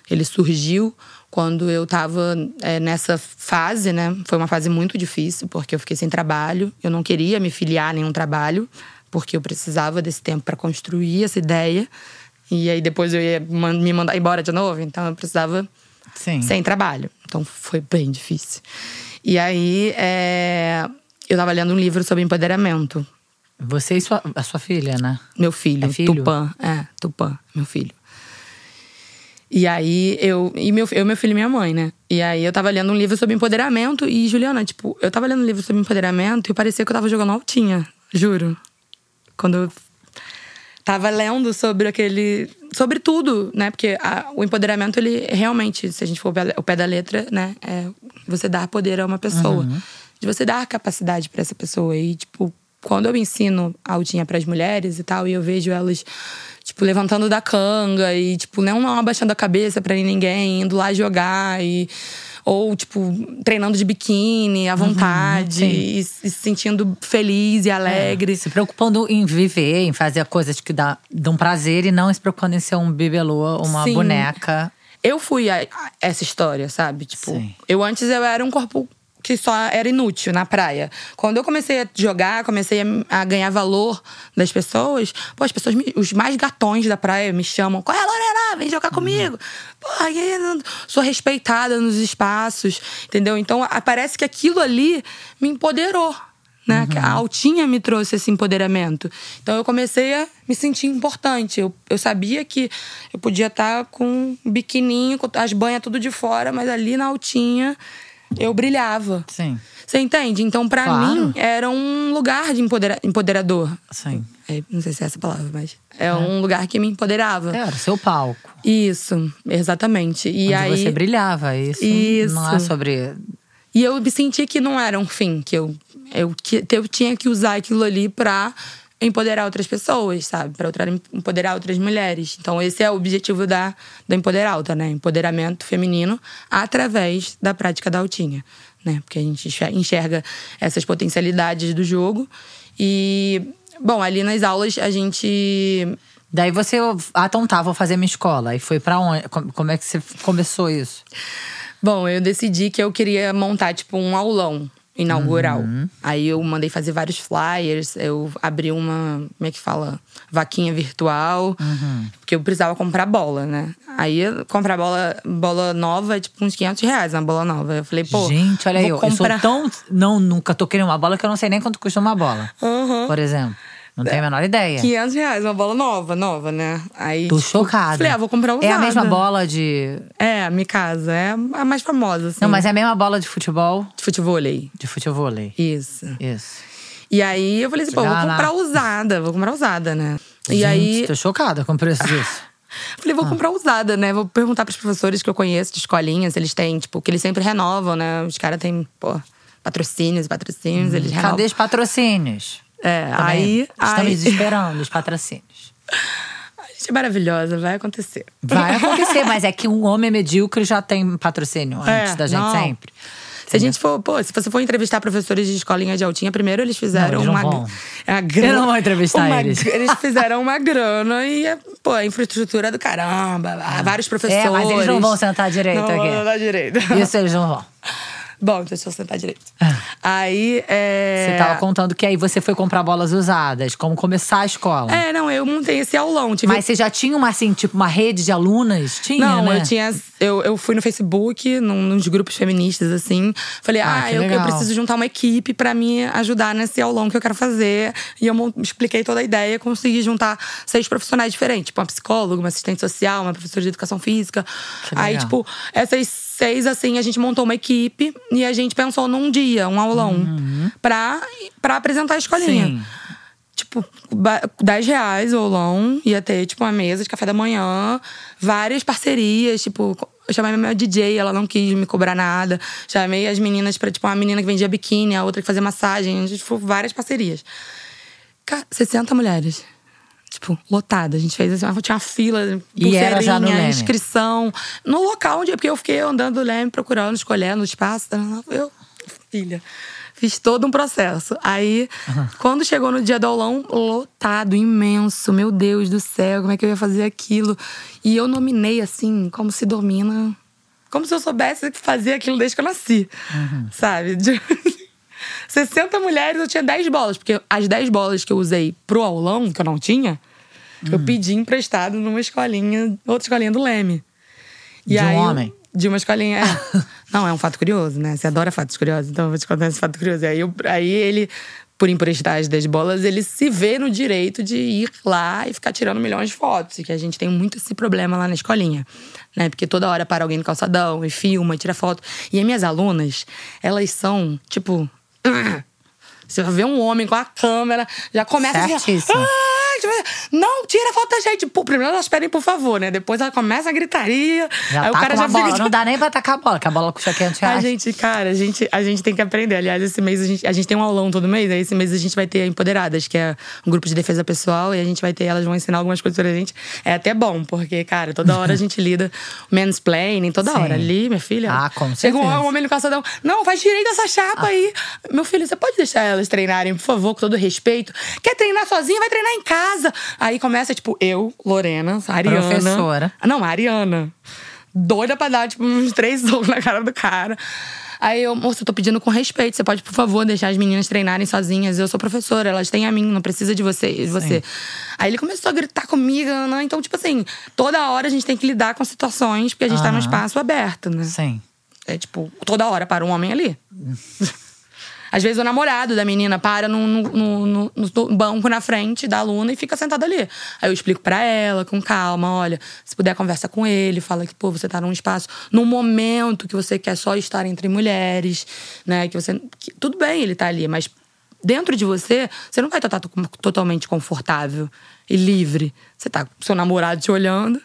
ele surgiu quando eu tava é, nessa fase, né? Foi uma fase muito difícil, porque eu fiquei sem trabalho. Eu não queria me filiar a nenhum trabalho, porque eu precisava desse tempo para construir essa ideia. E aí depois eu ia me mandar embora de novo, então eu precisava Sim. sem trabalho. Então foi bem difícil. E aí é, eu tava lendo um livro sobre empoderamento. Você e sua, a sua filha, né? Meu filho, É filho? Tupã. É, Tupã, meu filho. E aí eu. E meu, eu, meu filho e minha mãe, né? E aí eu tava lendo um livro sobre empoderamento. E, Juliana, tipo, eu tava lendo um livro sobre empoderamento e parecia que eu tava jogando altinha, juro. Quando eu tava lendo sobre aquele. Sobre tudo, né? Porque a- o empoderamento, ele realmente, se a gente for o pé da letra, né? É você dar poder a uma pessoa. De você dar capacidade pra essa pessoa. E, tipo, quando eu ensino altinha pras mulheres e tal, e eu vejo elas, tipo, levantando da canga e, tipo, não, não abaixando a cabeça pra ninguém, indo lá jogar e. Ou, tipo, treinando de biquíni à vontade sim. e, e se sentindo feliz e alegre. Se preocupando em viver, em fazer coisas que dá, dão prazer e não se preocupando em ser um bibelô, uma Sim. boneca. Eu fui a, a essa história, sabe? Tipo, Sim. eu antes eu era um corpo que só era inútil na praia. Quando eu comecei a jogar, comecei a, ganhar valor das pessoas, pô, as pessoas, me- os mais gatões da praia me chamam. Qual é, Lorena? Vem jogar comigo. Porra, e aí, sou respeitada nos espaços, entendeu? Então, parece que aquilo ali me empoderou. né? Que a altinha me trouxe esse empoderamento. Então eu comecei a me sentir importante. Eu, eu sabia que eu podia estar com um biquininho, com as banhas tudo de fora, mas ali na altinha eu brilhava. Sim. Você entende? Então, pra Claro. mim, era um lugar de empodera- empoderador. Sim. É, não sei se é essa palavra, mas é, um lugar que me empoderava. Era o seu palco. Isso, exatamente. E onde aí você brilhava. Isso, Isso. não é sobre. E eu senti que não era um fim, que eu, eu, que eu tinha que usar aquilo ali pra empoderar outras pessoas, sabe? Pra outra- empoderar outras mulheres. Então, esse é o objetivo da, da Empoderar Alta, né? Empoderamento feminino através da prática da altinha, né? Porque a gente enxer- enxerga essas potencialidades do jogo. E, bom, ali nas aulas a gente Daí você. Ah, então tá, vou fazer minha escola. E foi pra onde? Como é que você começou isso? Bom, eu decidi que eu queria montar, tipo, um aulão inaugural. Aí eu mandei fazer vários flyers, eu abri uma, como é que fala? Vaquinha virtual. Porque eu precisava comprar bola, né? Aí comprar bola, bola nova é tipo uns 500 reais uma bola nova. Eu falei, pô. Gente, olha aí, vou eu, sou comprar... tão. Não, nunca toquei numa bola que eu não sei nem quanto custa uma bola. Aham. Por exemplo. Não tenho a menor ideia. 500 reais, uma bola nova, nova, né? Aí. Tô tipo, chocada. Falei, ah, vou comprar usada. É a mesma bola de. É, a Mikasa. É a mais famosa, assim. Não, mas é a mesma bola de futebol. De futevôlei. De futebol. Isso. Isso. E aí eu falei assim, pô, vou comprar usada, vou comprar usada, né? E Gente, aí Tô chocada com o preço disso. falei, vou comprar usada, né? Vou perguntar pros professores que eu conheço de escolinha, se eles têm, tipo, que eles sempre renovam, né? Os caras têm, pô, patrocínios patrocínios, eles renovam. Cadê os patrocínios? É, Tá aí. Estamos aí esperando os patrocínios. a gente é maravilhosa, vai acontecer. Vai acontecer, mas é que um homem medíocre já tem patrocínio antes É, da gente não. sempre. Se a gente for, pô, se você for entrevistar professores de escolinha de altinha, primeiro eles fizeram Não, eles não uma, é uma grana. Eu não vou entrevistar uma- eles. Eles fizeram uma grana e, é, pô, a infraestrutura do caramba, vários professores. É, mas eles não vão sentar direito não aqui. Vão sentar direito. Isso eles não vão. Bom, deixa eu sentar direito. Aí, é. Você tava contando que aí você foi comprar bolas usadas, como começar a escola. É, não, eu montei esse aulão. Tive Mas você já tinha uma, assim, tipo, uma rede de alunas? Tinha, Não, né? eu tinha. Eu, eu fui no Facebook, num, nos grupos feministas, assim. Falei, Ah, ah, eu, eu preciso juntar uma equipe pra me ajudar nesse aulão que eu quero fazer. E eu expliquei toda a ideia, consegui juntar seis profissionais diferentes. Tipo, uma psicóloga, uma assistente social, uma professora de educação física. Que Aí, tipo, essas seis, assim, a gente montou uma equipe e a gente pensou num dia, um aulão, pra, pra apresentar a escolinha. Uhum. Sim. Tipo, ba- 10 reais o aulão. Ia ter, tipo, uma mesa de café da manhã. Várias parcerias, tipo… Eu chamei minha DJ, ela não quis me cobrar nada. Chamei as meninas pra, tipo, uma menina que vendia biquíni, a outra que fazia massagem. A gente foi várias parcerias. Cara, 60 mulheres. Tipo, lotada. A gente fez assim, tinha uma fila, E era já no Leme? inscrição. No local onde… Porque eu fiquei andando Leme, procurando, escolhendo o espaço. Eu, filha… Fiz todo um processo. Aí, quando chegou no dia do aulão, lotado, imenso. Meu Deus do céu, como é que eu ia fazer aquilo? E eu nominei, assim, como se domina. Como se eu soubesse fazer aquilo desde que eu nasci. Sabe? De- 60 mulheres, eu tinha 10 bolas. Porque as 10 bolas que eu usei pro aulão, que eu não tinha, eu pedi emprestado numa escolinha, outra escolinha do Leme. De um homem? De uma escolinha. É. Não, é um fato curioso, né? Você adora fatos curiosos, então eu vou te contar esse fato curioso. Aí, eu- aí ele, por emprestar as 10 bolas, ele se vê no direito de ir lá e ficar tirando milhões de fotos. E que a gente tem muito esse problema lá na escolinha. Né? Porque toda hora para alguém no calçadão e filma e tira foto. E as minhas alunas, elas são, tipo. Você vai ver um homem com a câmera, já começa assim. Certíssimo. "Ah, tipo, Não, tira a foto da gente. Pô, primeiro elas pedem por favor, né? Depois ela começa a gritaria. Já aí tá o cara já bola. fica. Não dá nem pra tacar a bola, que a bola custa 500 A reais. gente, cara, a gente, a gente tem que aprender. Aliás, esse mês a gente, a gente tem um aulão todo mês. Aí esse mês a gente vai ter a Empoderadas, que é um grupo de defesa pessoal. E a gente vai ter, elas vão ensinar algumas coisas pra gente. É até bom, porque, cara, toda hora a gente lida mansplaining, toda Sim. hora. Ali, minha filha. Ah, com Chega um homem no calçadão. Não, faz direito essa chapa aí. Meu filho, você pode deixar elas treinarem, por favor, com todo respeito. Quer treinar sozinha? Vai treinar em casa. Aí começa, tipo, eu, Lorena, a Ariana. Professora. Não, a Ariana. Doida pra dar, tipo, uns três socos na cara do cara. Aí eu, moça, eu tô pedindo com respeito. Você pode, por favor, deixar as meninas treinarem sozinhas. Eu sou professora, elas têm a mim, não precisa de você. De você. Aí ele começou a gritar comigo, né? Então, tipo assim, toda hora a gente tem que lidar com situações, porque a gente tá num espaço aberto, né? Sim. É tipo, toda hora para um homem ali. Às vezes o namorado da menina para no, no, no- no- banco na frente da aluna e fica sentado ali. Aí eu explico pra ela, com calma, olha, se puder conversa com ele, fala que, pô, você tá num espaço, num momento que você quer só estar entre mulheres, né? Que você. que- tudo bem ele tá ali, mas dentro de você, você não vai estar to- totalmente confortável e livre. Você tá com seu namorado te olhando,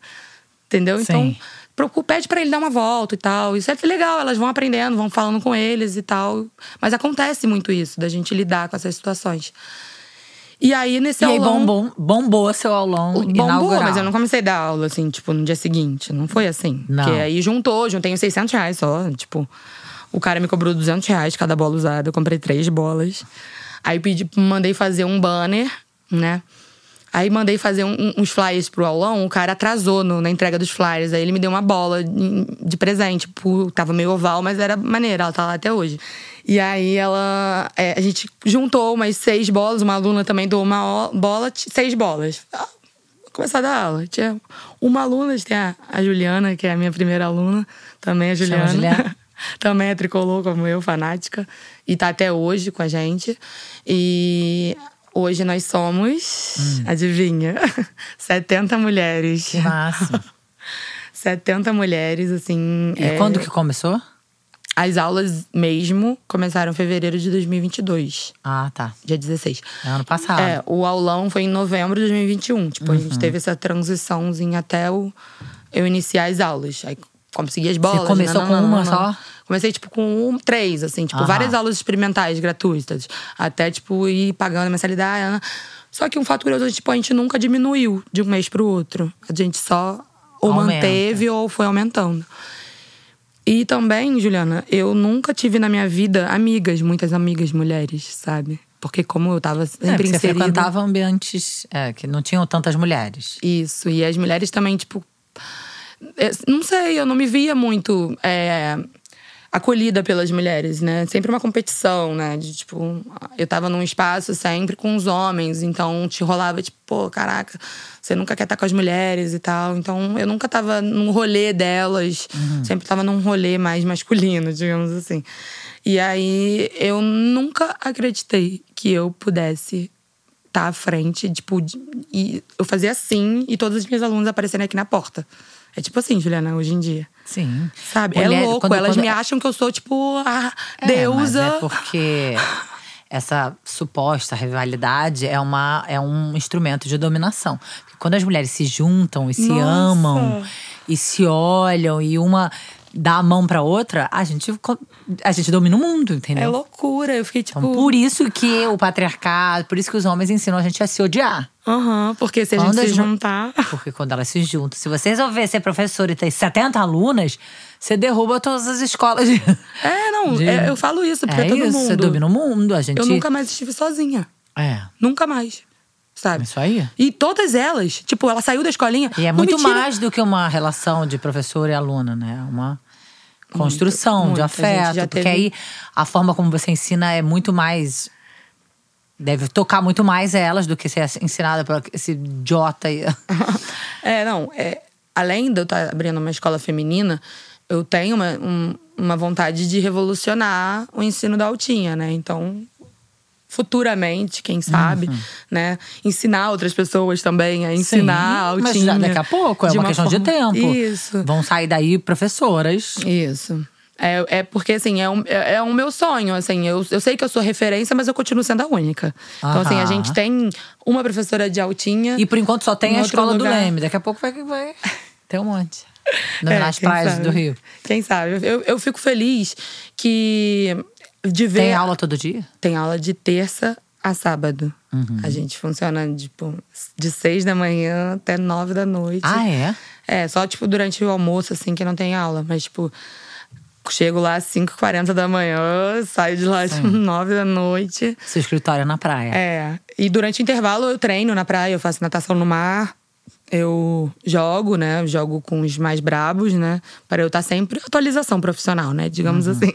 entendeu? Então, Sim. procura, pede pra ele dar uma volta e tal. Isso é legal, elas vão aprendendo, vão falando com eles e tal. Mas acontece muito isso, da gente lidar com essas situações. E aí, nesse E aí aulão... bombom, bombou seu aulão Bombou, inaugural. mas eu não comecei a dar aula, assim, tipo, no dia seguinte. Não foi assim. Não. Porque aí juntou, juntei uns 600 reais só. Tipo, o cara me cobrou 200 reais cada bola usada. Eu comprei três bolas. Aí pedi, mandei fazer um banner, né? Aí mandei fazer um- uns flyers pro aulão, o cara atrasou no- na entrega dos flyers. Aí ele me deu uma bola de, de presente. Tipo, tava meio oval, mas era maneira, ela tá lá até hoje. E aí ela. é, a gente juntou umas seis bolas, uma aluna também doou uma bola, seis bolas. Ah, Vou começar a dar aula. Tinha uma aluna, tem a, a Juliana, que é a minha primeira aluna, também a Chama Juliana. Juliana. também é tricolor, como eu, fanática. E tá até hoje com a gente. E hoje nós somos, adivinha, 70 mulheres. Que massa. 70 mulheres, assim. E é, quando que começou? As aulas mesmo começaram em fevereiro de 2022, Ah, tá. dia 16. É ano passado. É, o aulão foi em novembro de 2021. Tipo, a Uhum. gente teve essa transiçãozinha até o, eu iniciar as aulas. Aí consegui as bolas. começou com uma só? Comecei, tipo, com um, três, assim. Tipo, Aham. várias aulas experimentais, gratuitas. Até, tipo, ir pagando a mensalidade. Só que um fato curioso, tipo, a gente nunca diminuiu de um mês pro outro. A gente só ou Aumenta. manteve ou foi aumentando. E também, Juliana, eu nunca tive na minha vida amigas, muitas amigas mulheres, sabe? Porque como eu tava É, sempre porque você inserida... frequentava ambientes é, que não tinham tantas mulheres. Isso, e as mulheres também, tipo. É, Não sei, eu não me via muito é, acolhida pelas mulheres, né? Sempre uma competição, né? De tipo, eu tava num espaço sempre com os homens, então te rolava, tipo, pô, caraca, você nunca quer estar com as mulheres e tal. Então eu nunca tava num rolê delas, sempre tava num rolê mais masculino, digamos assim. E aí eu nunca acreditei que eu pudesse tá à frente, tipo, e eu fazia assim e todas as minhas alunas aparecerem aqui na porta. É tipo assim, Juliana, hoje em dia. Sim. Sabe? Mulher- é louco. quando- Elas quando- me acham que eu sou, tipo, a É, deusa. Mas é porque essa suposta rivalidade é, uma, é um instrumento de dominação. Porque quando as mulheres se juntam e se Nossa. amam e se olham e uma dá a mão pra outra, a gente, a gente domina o mundo, entendeu? É loucura. Eu fiquei, tipo. Então, por isso que o patriarcado, por isso que os homens ensinam a gente a se odiar. Aham, porque se a Quando gente se juntar. Porque quando elas se juntam, se você resolver ser professor e ter 70 alunas, você derruba todas as escolas. De... É, não, De- é, eu falo isso, porque é todo isso, mundo. você domina o mundo. A gente. Eu nunca mais estive sozinha. É, Nunca mais. Sabe? isso aí. E todas elas, tipo, ela saiu da escolinha. E é muito mais do que uma relação de professor e aluna, né? Uma construção muito. de afeto. Porque aí a forma como você ensina é muito mais. Deve tocar muito mais elas do que ser ensinada por esse idiota aí. É, não. É, além de eu estar abrindo uma escola feminina, eu tenho uma, um- uma vontade de revolucionar o ensino da altinha, né? Então, futuramente, quem sabe, Uhum. né? Ensinar outras pessoas também a ensinar a Mas altinha. já daqui a pouco, é de uma, questão de forma- tempo. Isso. Vão sair daí professoras. Isso. É, é porque, assim, é um, é, é um meu sonho, assim. Eu, eu sei que eu sou referência, mas eu continuo sendo a única. Então, assim, a gente tem uma professora de altinha. E por enquanto só tem Em a escola do lugar. Leme. Daqui a pouco vai, vai ter um monte. É, Nas praias sabe? do Rio. Quem sabe? Eu, eu fico feliz que de ver. Tem aula todo dia? Tem aula de terça a sábado. Uhum. A gente funciona, tipo, de seis da manhã até nove da noite. Ah, é? É, só, tipo, durante o almoço, assim, que não tem aula. Mas, tipo, chego lá às 5h40 da manhã, saio de lá às nove da noite. Seu escritório é na praia. É. E durante o intervalo eu treino na praia, eu faço natação no mar. Eu jogo, né? Jogo com os mais brabos, né? Para eu estar sempre atualização profissional, né? Digamos assim.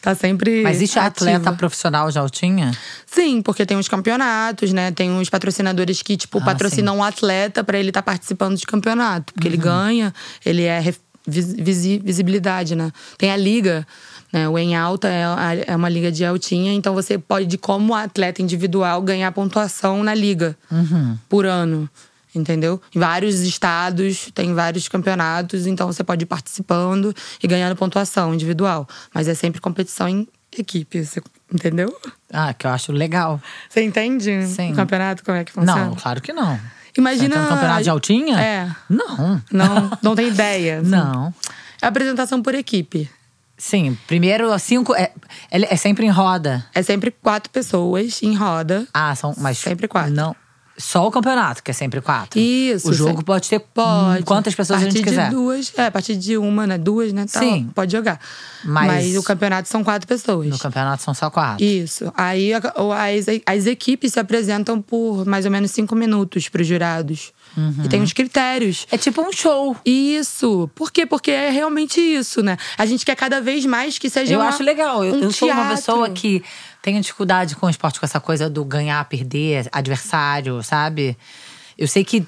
Tá sempre. Uhum. Mas existe ativa. atleta profissional de altinha? Sim, porque tem os campeonatos, né? Tem os patrocinadores que, tipo, Ah, patrocinam um atleta para ele estar participando de campeonato. Porque ele Uhum. ganha, ele é visi- visibilidade, né? Tem a liga, né? O em alta é, é uma liga de altinha, então você pode, como atleta individual, ganhar pontuação na liga por ano. Entendeu? Em vários estados, tem vários campeonatos, então você pode ir participando e ganhando pontuação individual. Mas é sempre competição em equipe, você entendeu? Ah, que eu acho legal. Você entende Sim. o campeonato, como é que funciona? Não, claro que não. Imagina. Você no campeonato de altinha? É. Não. Não, não tem ideia. assim. Não. É apresentação por equipe. Sim, primeiro cinco. É, é é sempre em roda. É sempre quatro pessoas em roda. Ah, são. Mas Sempre quatro. Não. Só o campeonato, que é sempre quatro. Isso. O jogo sempre- pode ter Pode. quantas pessoas a gente partir quiser. de duas. É, a partir de uma, né? Duas, né? Tal, Sim. Pode jogar. Mas- Mas, o campeonato são quatro pessoas. No campeonato são só quatro. Isso. Aí a- as, as equipes se apresentam por mais ou menos cinco minutos para os jurados. Uhum. E tem uns critérios. É tipo um show. Isso. Por quê? Porque é realmente isso, né? A gente quer cada vez mais que seja Eu uma- acho legal. Eu, um eu sou uma pessoa que tem dificuldade com o esporte, com essa coisa do ganhar, perder, adversário, sabe? Eu sei que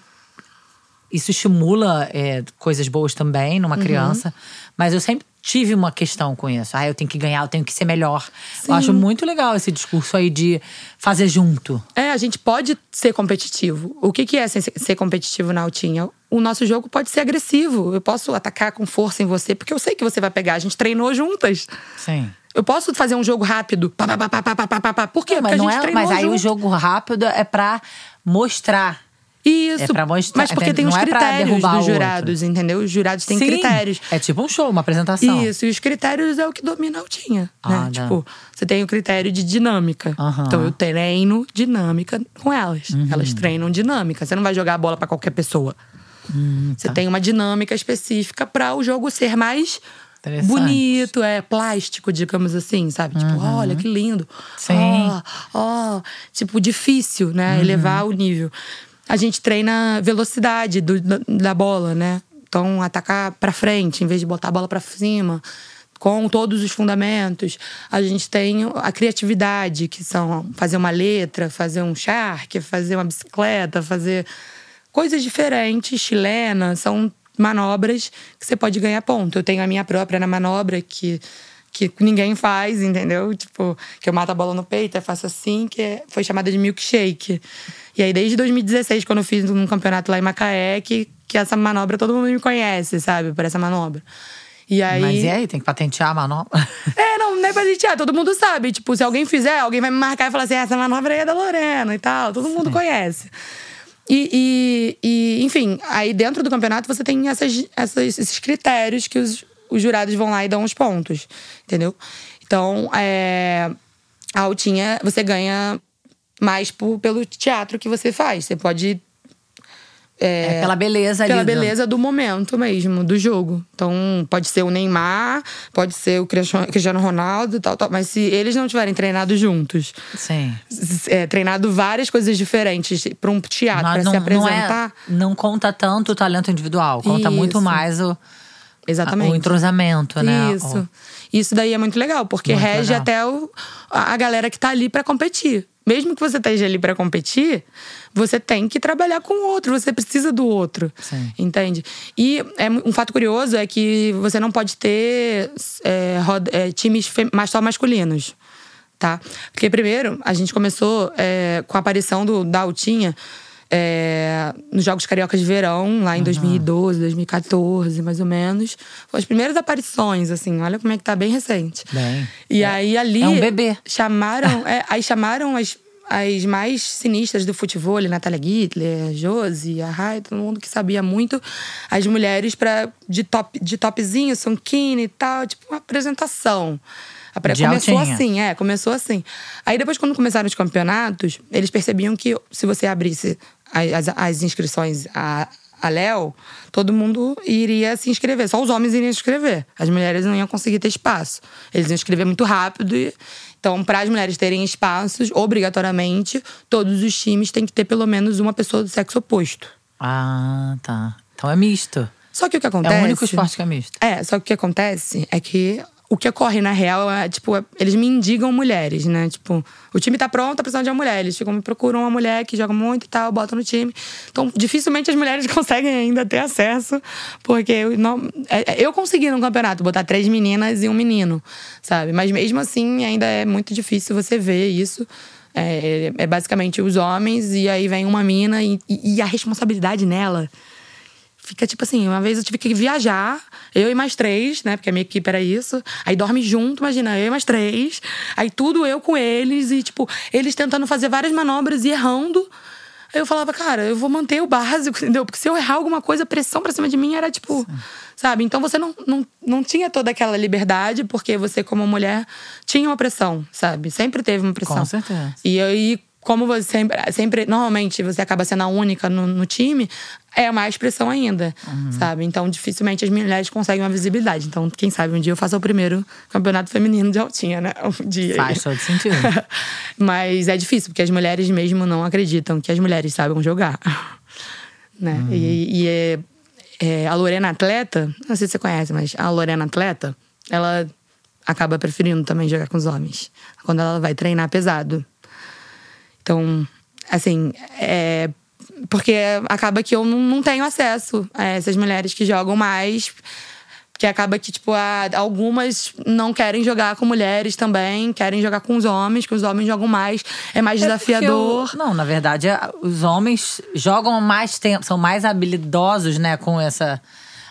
isso estimula é, coisas boas também Uhum. numa criança, mas eu sempre tive uma questão com isso. Ah, eu tenho que ganhar, eu tenho que ser melhor. Eu acho muito legal esse discurso aí de fazer junto. É, a gente pode ser competitivo. O que, que é ser, ser competitivo na altinha? O nosso jogo pode ser agressivo. Eu posso atacar com força em você, porque eu sei que você vai pegar. A gente treinou juntas. Sim. Eu posso fazer um jogo rápido. Pá, pá, pá, pá, pá, pá, pá. Por quê? Não, porque mas, não a gente é, treinou mas aí o junto. jogo rápido é pra mostrar. Isso. é pra mostrar- Mas porque tem não os é critérios o dos jurados, entendeu? Os jurados têm Sim, critérios. É tipo um show, uma apresentação. Isso, e os critérios é o que domina a altinha. Ah, né? Tipo, você tem o critério de dinâmica. Aham. Então eu treino dinâmica com elas. Uhum. Elas treinam dinâmica. Você não vai jogar a bola pra qualquer pessoa. Hum, Você tá. tem uma dinâmica específica pra o jogo ser mais. Bonito, é plástico, digamos assim, sabe? Tipo, olha que lindo. Uhum. Sim. Uhum. Ó, ó. tipo difícil, né? Elevar o nível. A gente treina velocidade do- da, bola, né? Então atacar pra frente em vez de botar a bola pra cima. Com todos os fundamentos. A gente tem a criatividade, que são fazer uma letra, fazer um shark, fazer uma bicicleta, fazer coisas diferentes, chilenas, são manobras que você pode ganhar ponto. Eu tenho a minha própria na manobra que que ninguém faz, entendeu? Tipo, que eu mato a bola no peito, eu faço assim, que é- foi chamada de milkshake. E aí, desde 2016, quando eu fiz um campeonato lá em Macaé, que, que essa manobra todo mundo me conhece, sabe? Por essa manobra. E aí. Mas e aí, tem que patentear a manobra? É, não, não é ah, todo mundo sabe. Tipo, se alguém fizer, alguém vai me marcar e falar assim: "Ah, essa manobra aí é da Lorena e tal. Todo mundo conhece. E, e- e, enfim, aí dentro do campeonato você tem essas, essas- esses critérios que os, os jurados vão lá e dão os pontos, entendeu? Então, é, a altinha, você ganha mais por- pelo teatro que você faz. Você pode É, pela beleza ali. pela beleza do momento mesmo, do jogo. Então, pode ser o Neymar, pode ser o Cristiano Ronaldo e tal, tal. Mas se eles não tiverem treinado juntos, Sim. é, treinado várias coisas diferentes para um teatro, Não, para não, se não, apresentar. é, não conta tanto o talento individual, conta muito Isso. mais o, Exatamente. o entrosamento, né? Isso. O- Isso daí é muito legal, porque Muito rege legal. até o- a a galera que tá ali para competir. Mesmo que você esteja ali para competir, você tem que trabalhar com o outro, você precisa do outro. Sim. Entende? E é um fato curioso é que você não pode ter é, roda- é, times mas só masculinos. Tá? Porque, primeiro, a gente começou é, com a aparição do, da Altinha é, nos Jogos Cariocas de Verão, lá em 2012, 2014, mais ou menos. Foram as primeiras aparições, assim. Olha como é que tá bem recente. Bem. E aí ali. é um bebê. Chamaram. é, aí chamaram as, as mais sinistras do futebol, Natália Gittler, Josi, a Rai, todo mundo que sabia muito, as mulheres pra, de, top, de topzinho, sunquine e tal, tipo uma apresentação. A pré- De começou altinha. assim, é, começou assim. Aí depois, quando começaram os campeonatos, eles percebiam que se você abrisse as, as, inscrições a, a Léo, todo mundo iria se inscrever. Só os homens iriam se inscrever. As mulheres não iam conseguir ter espaço. Eles iam escrever muito rápido. E, então, para as mulheres terem espaços, obrigatoriamente, todos os times têm que ter pelo menos uma pessoa do sexo oposto. Ah, tá. Então é misto. Só que o que É acontece. o único esporte que é misto. É, só que o que acontece é que o que ocorre na real é, tipo, é- eles me indigam mulheres, né? Tipo, o time tá pronto, tá precisando de uma mulher. Eles ficam, me procuram uma mulher que joga muito e tal, botam no time. Então, dificilmente as mulheres conseguem ainda ter acesso, porque eu, não, é- é- eu consegui no campeonato botar três meninas e um menino, sabe? Mas mesmo assim, ainda é muito difícil você ver isso. É, é basicamente os homens, e aí vem uma mina, e- e a responsabilidade nela Fica tipo assim, uma vez eu tive que viajar, eu e mais três, né? Porque a minha equipe era isso. Aí dorme junto, imagina, eu e mais três. Aí tudo eu com eles e, tipo, eles tentando fazer várias manobras e errando. Aí eu falava, cara, eu vou manter o básico, entendeu? Porque se eu errar alguma coisa, a pressão pra cima de mim era tipo. Sabe? Então você não, não, não tinha toda aquela liberdade, porque você, como mulher, tinha uma pressão, sabe? Sempre teve uma pressão. Com certeza. E aí, como você sempre, sempre normalmente você acaba sendo a única no, no time, é mais pressão ainda, Uhum. sabe? Então, dificilmente as mulheres conseguem uma visibilidade. Então, quem sabe um dia eu faço o primeiro campeonato feminino de altinha, né? Um dia. Faz todo sentido. Mas é difícil, porque as mulheres mesmo não acreditam que as mulheres sabem jogar. né? Uhum. E, e é, é, a Lorena Atleta, não sei se você conhece, mas a Lorena Atleta, ela acaba preferindo também jogar com os homens. Quando ela vai treinar pesado. Então, assim, é. Porque acaba que eu não, tenho acesso a essas mulheres que jogam mais. Porque acaba que, tipo, algumas não querem jogar com mulheres também, querem jogar com os homens, que os homens jogam mais, é mais É desafiador. o- não, na verdade, é- os homens jogam mais tempo, são mais habilidosos, né, com essa.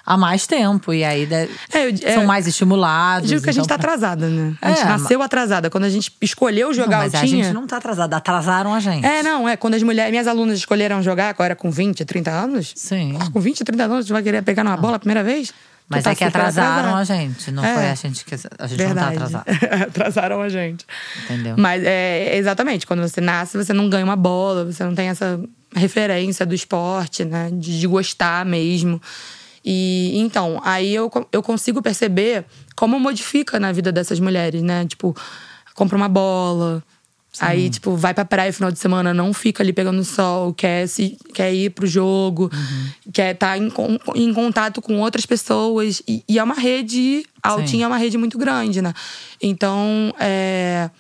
Há mais tempo. E aí de- É, eu- é, são mais estimulados. Digo que a gente tá então- atrasada, né? A gente É, nasceu atrasada. Quando a gente escolheu Não, jogar mas a altinha. gente não tá atrasada, atrasaram a gente. É, não, é. Quando as mulheres, minhas alunas escolheram jogar agora com 20, 30 anos. Sim. Com 20, 30 anos, tu vai querer pegar numa bola a primeira vez? Mas tá é que atrasaram a gente. Não É. foi a gente que. A gente Verdade. não tá atrasado. Atrasaram a gente. Entendeu? Mas é exatamente, quando você nasce, você não ganha uma bola, você não tem essa referência do esporte, né? De, de gostar mesmo. E então, aí eu, eu consigo perceber como modifica na vida dessas mulheres, né? Tipo, compra uma bola. Aí, tipo, vai pra praia no final de semana, não fica ali pegando sol, quer, se, quer ir pro jogo, quer estar em, con- em contato com outras pessoas. E, e é uma rede, a Altinha é uma rede muito grande, né? Então, é.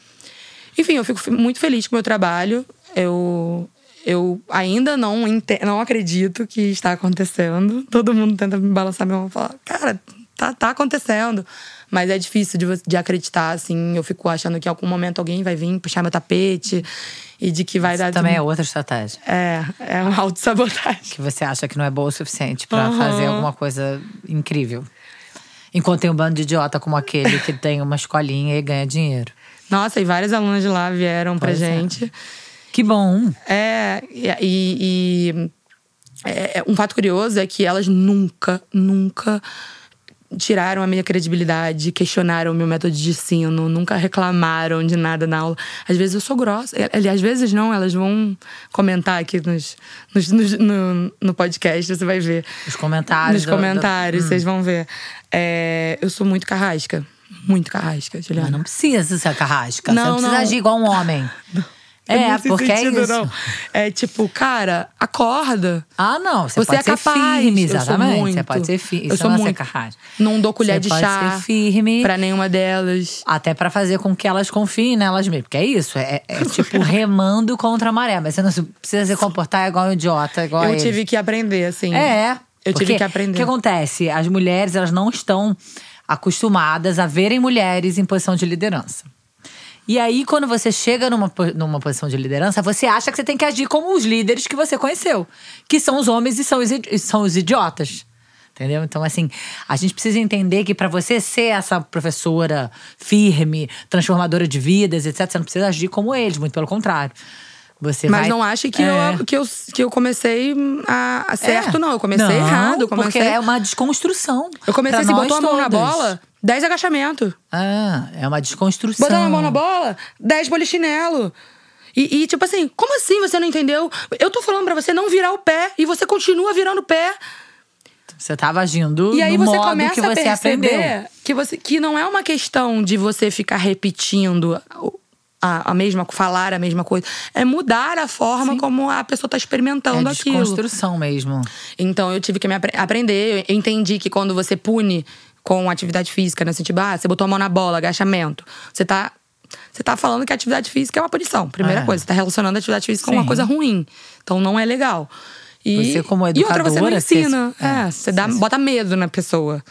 Enfim, eu fico fi- muito feliz com o meu trabalho. Eu, eu ainda não, não acredito que está acontecendo. Todo mundo tenta me balançar minha mão e falar, cara, tá, tá acontecendo. Mas é difícil de, de acreditar, assim. Eu fico achando que em algum momento alguém vai vir puxar meu tapete e de que vai Isso dar. também é outra estratégia. É, é uma autossabotagem. Que você acha que não é boa o suficiente pra Aham. fazer alguma coisa incrível. Enquanto tem um bando de idiota como aquele que tem uma escolinha e ganha dinheiro. Nossa, e várias alunas de lá vieram pra Pois é. Que bom. É, e, e- é, é, um fato curioso é que elas nunca, nunca tiraram a minha credibilidade, questionaram o meu método de ensino, nunca reclamaram de nada na aula. Às vezes eu sou grossa. É, Às vezes não, elas vão comentar aqui nos, nos- nos- no, no podcast, você vai ver. Os comentários. Nos do- do- comentários, vocês vão ver. É, eu sou muito carrasca. Muito carrasca, Juliana. Mas não precisa ser carrasca. você Não, não precisa não. agir igual um homem. É, Nesse porque é sentido, isso. não. É tipo, cara, acorda. Ah, não. Você, Você pode é ser capaz. firme, exatamente. Você pode ser firme. Eu sou não é muito. carrasca. Não dou colher Você de pode chá ser firme. pra nenhuma delas. Até pra fazer com que elas confiem nelas mesmas. Porque é isso. É, é tipo remando contra a maré. Mas você não precisa se comportar igual um idiota, igual eu tive que aprender, assim. É. Eu tive que aprender. O que acontece? As mulheres, elas não estão acostumadas a verem mulheres em posição de liderança. E aí, quando você chega numa, numa posição de liderança, você acha que você tem que agir como os líderes que você conheceu. Que são os homens e são os, idi- são os idiotas. Entendeu? Então, assim, a gente precisa entender que pra você ser essa professora firme, transformadora de vidas, etc., você não precisa agir como eles, muito pelo contrário. Você Mas vai- não ache que, É. eu, que, eu, que eu comecei a, a certo, É. não. Eu comecei Não, errado. Eu comecei, Porque é uma desconstrução. eu comecei assim, botou a mão na bola, 10 agachamentos. Ah, é uma desconstrução. Botou a mão na bola, 10 polichinelo. E, e, tipo assim, como assim você não entendeu? Eu tô falando pra você não virar o pé e você continua virando o pé. Você tava agindo E aí você começa que a você perceber aprendeu. que, você, que não é uma questão de você ficar repetindo a, a mesma, falar a mesma coisa. É mudar a forma como a pessoa tá experimentando É aquilo. desconstrução mesmo. Então eu tive que me apre- aprender. Eu entendi que quando você pune com atividade física, né? Assim, tipo, ah, você botou a mão na bola, agachamento. Você tá. Você tá falando que a atividade física é uma punição. Primeira É. coisa, você tá relacionando a atividade física com Sim. uma coisa ruim. Então não é legal. E, Você, como e outra, você não educadora, você- ensina. é, É, você dá, você- bota medo na pessoa.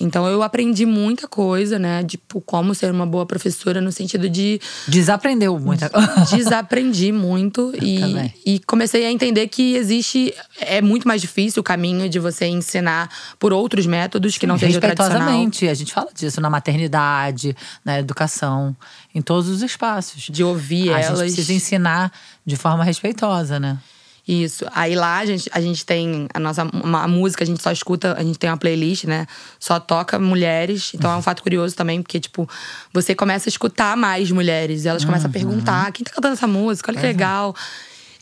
Então eu aprendi muita coisa, né? Tipo, como ser uma boa professora no sentido de Desaprendeu muita coisa. desaprendi muito e, também. e comecei a entender que existe é muito mais difícil o caminho de você ensinar por outros métodos que não seja o tradicional. Respeitosamente. A gente fala disso na maternidade, na educação, em todos os espaços. De ouvir a gente elas. precisa ensinar de forma respeitosa, né? Isso. Aí lá a gente, a gente tem a nossa a música, a gente só escuta, a gente tem uma playlist, né? Só toca mulheres. Então é um fato curioso também, porque, tipo, você começa a escutar mais mulheres. Elas começam a perguntar: quem tá cantando essa música? Olha que legal.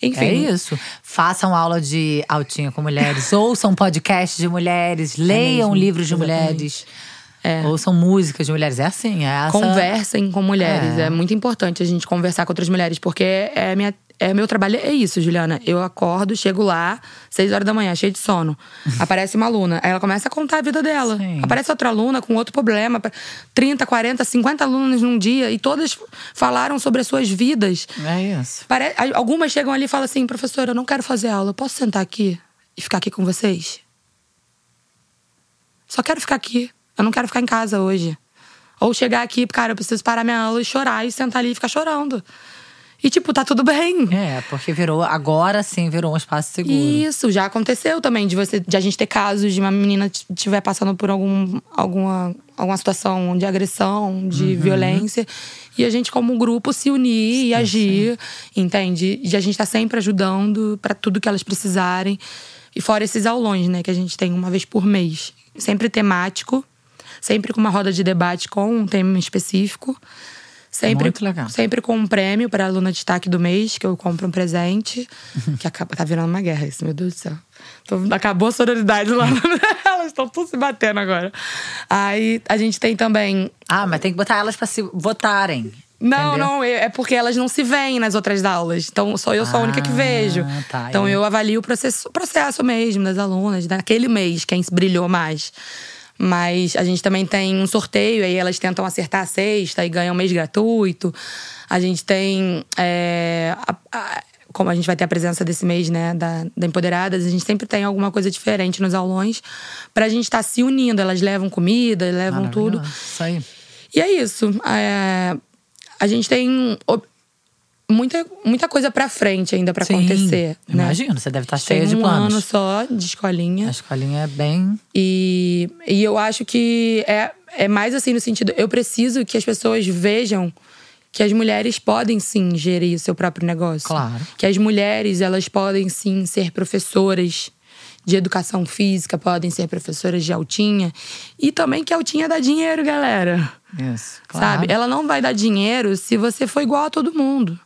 Enfim. É isso. Façam aula de altinha com mulheres, ouçam podcasts de mulheres, leiam mesmo, livros de exatamente. mulheres. Ouçam músicas de mulheres. É assim, é essa. Conversem com mulheres. É. É. muito importante a gente conversar com outras mulheres, porque é minha. É, meu trabalho é isso, Juliana. Eu acordo, chego lá, seis horas da manhã, cheio de sono. Aparece uma aluna. Aí ela começa a contar a vida dela. Sim. Aparece outra aluna com outro problema. 30, 40, 50 alunos num dia. E todas falaram sobre as suas vidas. É isso. Pare- Algumas chegam ali e falam assim: professora, eu não quero fazer aula. Eu posso sentar aqui e ficar aqui com vocês? Só quero ficar aqui. Eu não quero ficar em casa hoje. Ou chegar aqui, cara, eu preciso parar minha aula e chorar e sentar ali e ficar chorando. E, tipo, tá tudo bem. É, porque virou, agora sim, virou um espaço seguro. Isso, já aconteceu também, de você de a gente ter casos de uma menina estiver passando por algum, alguma, alguma situação de agressão, de Uhum. violência. E a gente, como grupo, se unir e agir, entende? E a gente tá sempre ajudando para tudo que elas precisarem. E fora esses aulões, né, que a gente tem uma vez por mês. Sempre temático, sempre com uma roda de debate com um tema específico. Sempre, Muito legal. sempre com um prêmio para aluna de destaque do mês, que eu compro um presente. que acaba, tá virando uma guerra isso, meu Deus do céu. Tô- acabou a sororidade lá. Elas estão tudo se batendo agora. Aí a gente tem também. Ah, mas tem que botar elas pra se votarem. Não, entendeu? não, é é porque elas não se veem nas outras aulas. Então, só eu sou a única que Ah, vejo. tá. Então, eu avalio o processo, o processo mesmo das alunas, naquele mês, quem brilhou mais. Mas a gente também tem um sorteio, aí elas tentam acertar a sexta e ganham um mês gratuito. A gente tem. é, a- a- como a gente vai ter a presença desse mês, né, da, da Empoderadas, a gente sempre tem alguma coisa diferente nos aulões pra gente estar se unindo. Elas levam comida, levam tudo. Isso aí. E é isso. É, a gente tem muita, muita coisa pra frente ainda pra Sim, acontecer. né? Imagino, você deve estar cheia de um planos. ano só de escolinha. A escolinha é bem. E, e eu acho que é, é mais assim no sentido. Eu preciso que as pessoas vejam que as mulheres podem sim gerir o seu próprio negócio. Claro. Que as mulheres, elas podem sim ser professoras de educação física, podem ser professoras de altinha. E também que altinha dá dinheiro, galera. Isso. Claro. Sabe? Ela não vai dar dinheiro se você for igual a todo mundo.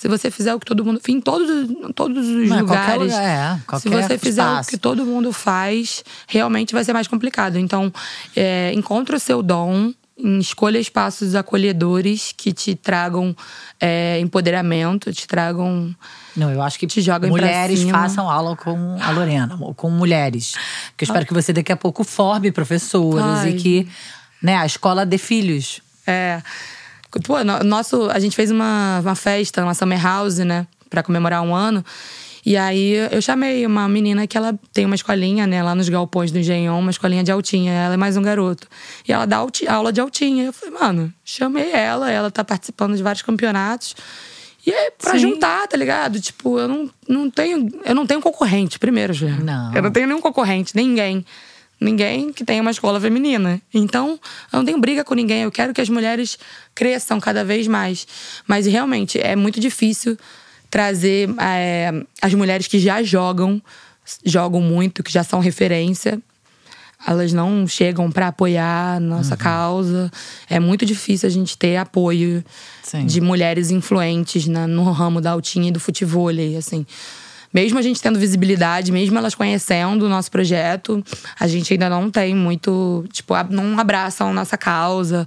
Se você fizer o que todo mundo. Em todos, todos os Não, qualquer lugares. lugar, é, se qualquer você fizer espaço. o que todo mundo faz, realmente vai ser mais complicado. Então, é, encontre o seu dom. Escolha espaços acolhedores que te tragam é, empoderamento, te tragam. Não, eu acho que Te jogam mulheres façam aula com a Lorena, ou com mulheres. Porque eu espero que você daqui a pouco forme professoras Ai. e que né, a escola dê filhos. É. Pô, no- nosso, a gente fez uma, uma festa, uma summer house, né? Pra comemorar um ano. E aí eu chamei uma menina que ela tem uma escolinha, né, lá nos galpões do Engenhão, uma escolinha de altinha. Ela é mais um garoto. E ela dá alti- aula de altinha. Eu falei, mano, chamei ela, ela tá participando de vários campeonatos. E é pra Sim. juntar, tá ligado? Tipo, eu não, não tenho. Eu não tenho concorrente, primeiro, Juliana. Não. Eu não tenho nenhum concorrente, ninguém. Ninguém que tenha uma escola feminina. Então, eu não tenho briga com ninguém. Eu quero que as mulheres cresçam cada vez mais. Mas realmente é muito difícil trazer é, as mulheres que já jogam, jogam muito, que já são referência. Elas não chegam para apoiar a nossa causa. É muito difícil a gente ter apoio Sim. de mulheres influentes na- no ramo da altinha e do futevôlei, assim. Mesmo a gente tendo visibilidade, mesmo elas conhecendo o nosso projeto, a gente ainda não tem muito, tipo, não abraçam a nossa causa,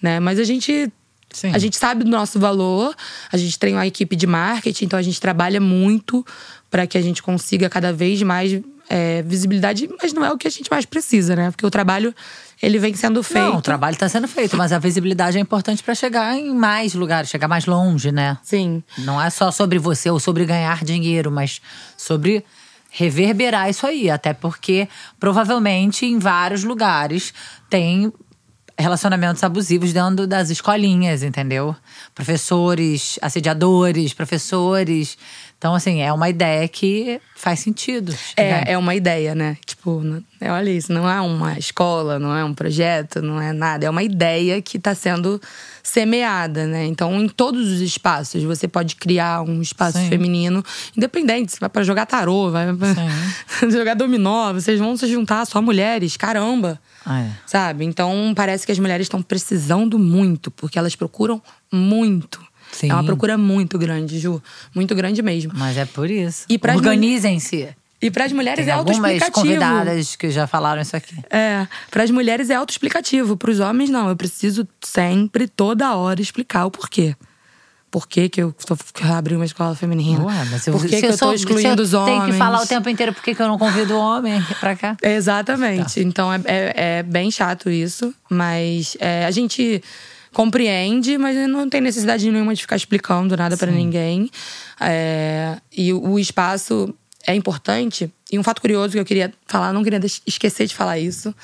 né? Mas a gente Sim. a gente sabe do nosso valor, a gente tem uma equipe de marketing, então a gente trabalha muito para que a gente consiga cada vez mais é, visibilidade, mas não é o que a gente mais precisa, né? Porque o trabalho ele vem sendo feito. Não, o trabalho está sendo feito, mas a visibilidade é importante para chegar em mais lugares, chegar mais longe, né? Sim. Não é só sobre você ou sobre ganhar dinheiro, mas sobre reverberar isso aí. Até porque provavelmente em vários lugares tem relacionamentos abusivos dentro das escolinhas, entendeu? Professores, assediadores, professores. Então, assim, é uma ideia que faz sentido. né? É, é uma ideia, né? Tipo, é, olha isso, não é uma escola, não é um projeto, não é nada. É uma ideia que está sendo semeada, né? Então, em todos os espaços, você pode criar um espaço Sim. feminino, independente. Você vai para jogar tarô, vai pra jogar dominó, vocês vão se juntar só mulheres, caramba. Ah, é. Sabe? Então, parece que as mulheres estão precisando muito, porque elas procuram muito. Sim. É uma procura muito grande, Ju. Muito grande mesmo. Mas é por isso. Organizem-se. E para as mulheres Tem é algumas autoexplicativo. convidadas que já falaram isso aqui. É, para as mulheres é autoexplicativo, para os homens não. Eu preciso sempre, toda hora, explicar o porquê. Por que, que eu tô, que eu abri uma escola feminina? Ué, mas eu, Por que, que eu sou- tô excluindo os eu homens? Tem que falar o tempo inteiro por que eu não convido o homem pra cá. Exatamente. Então é, é, é bem chato isso, mas é, a gente compreende, mas não tem necessidade nenhuma de ficar explicando nada pra ninguém. É, e o espaço é importante. E um fato curioso que eu queria falar, não queria esquecer de falar isso.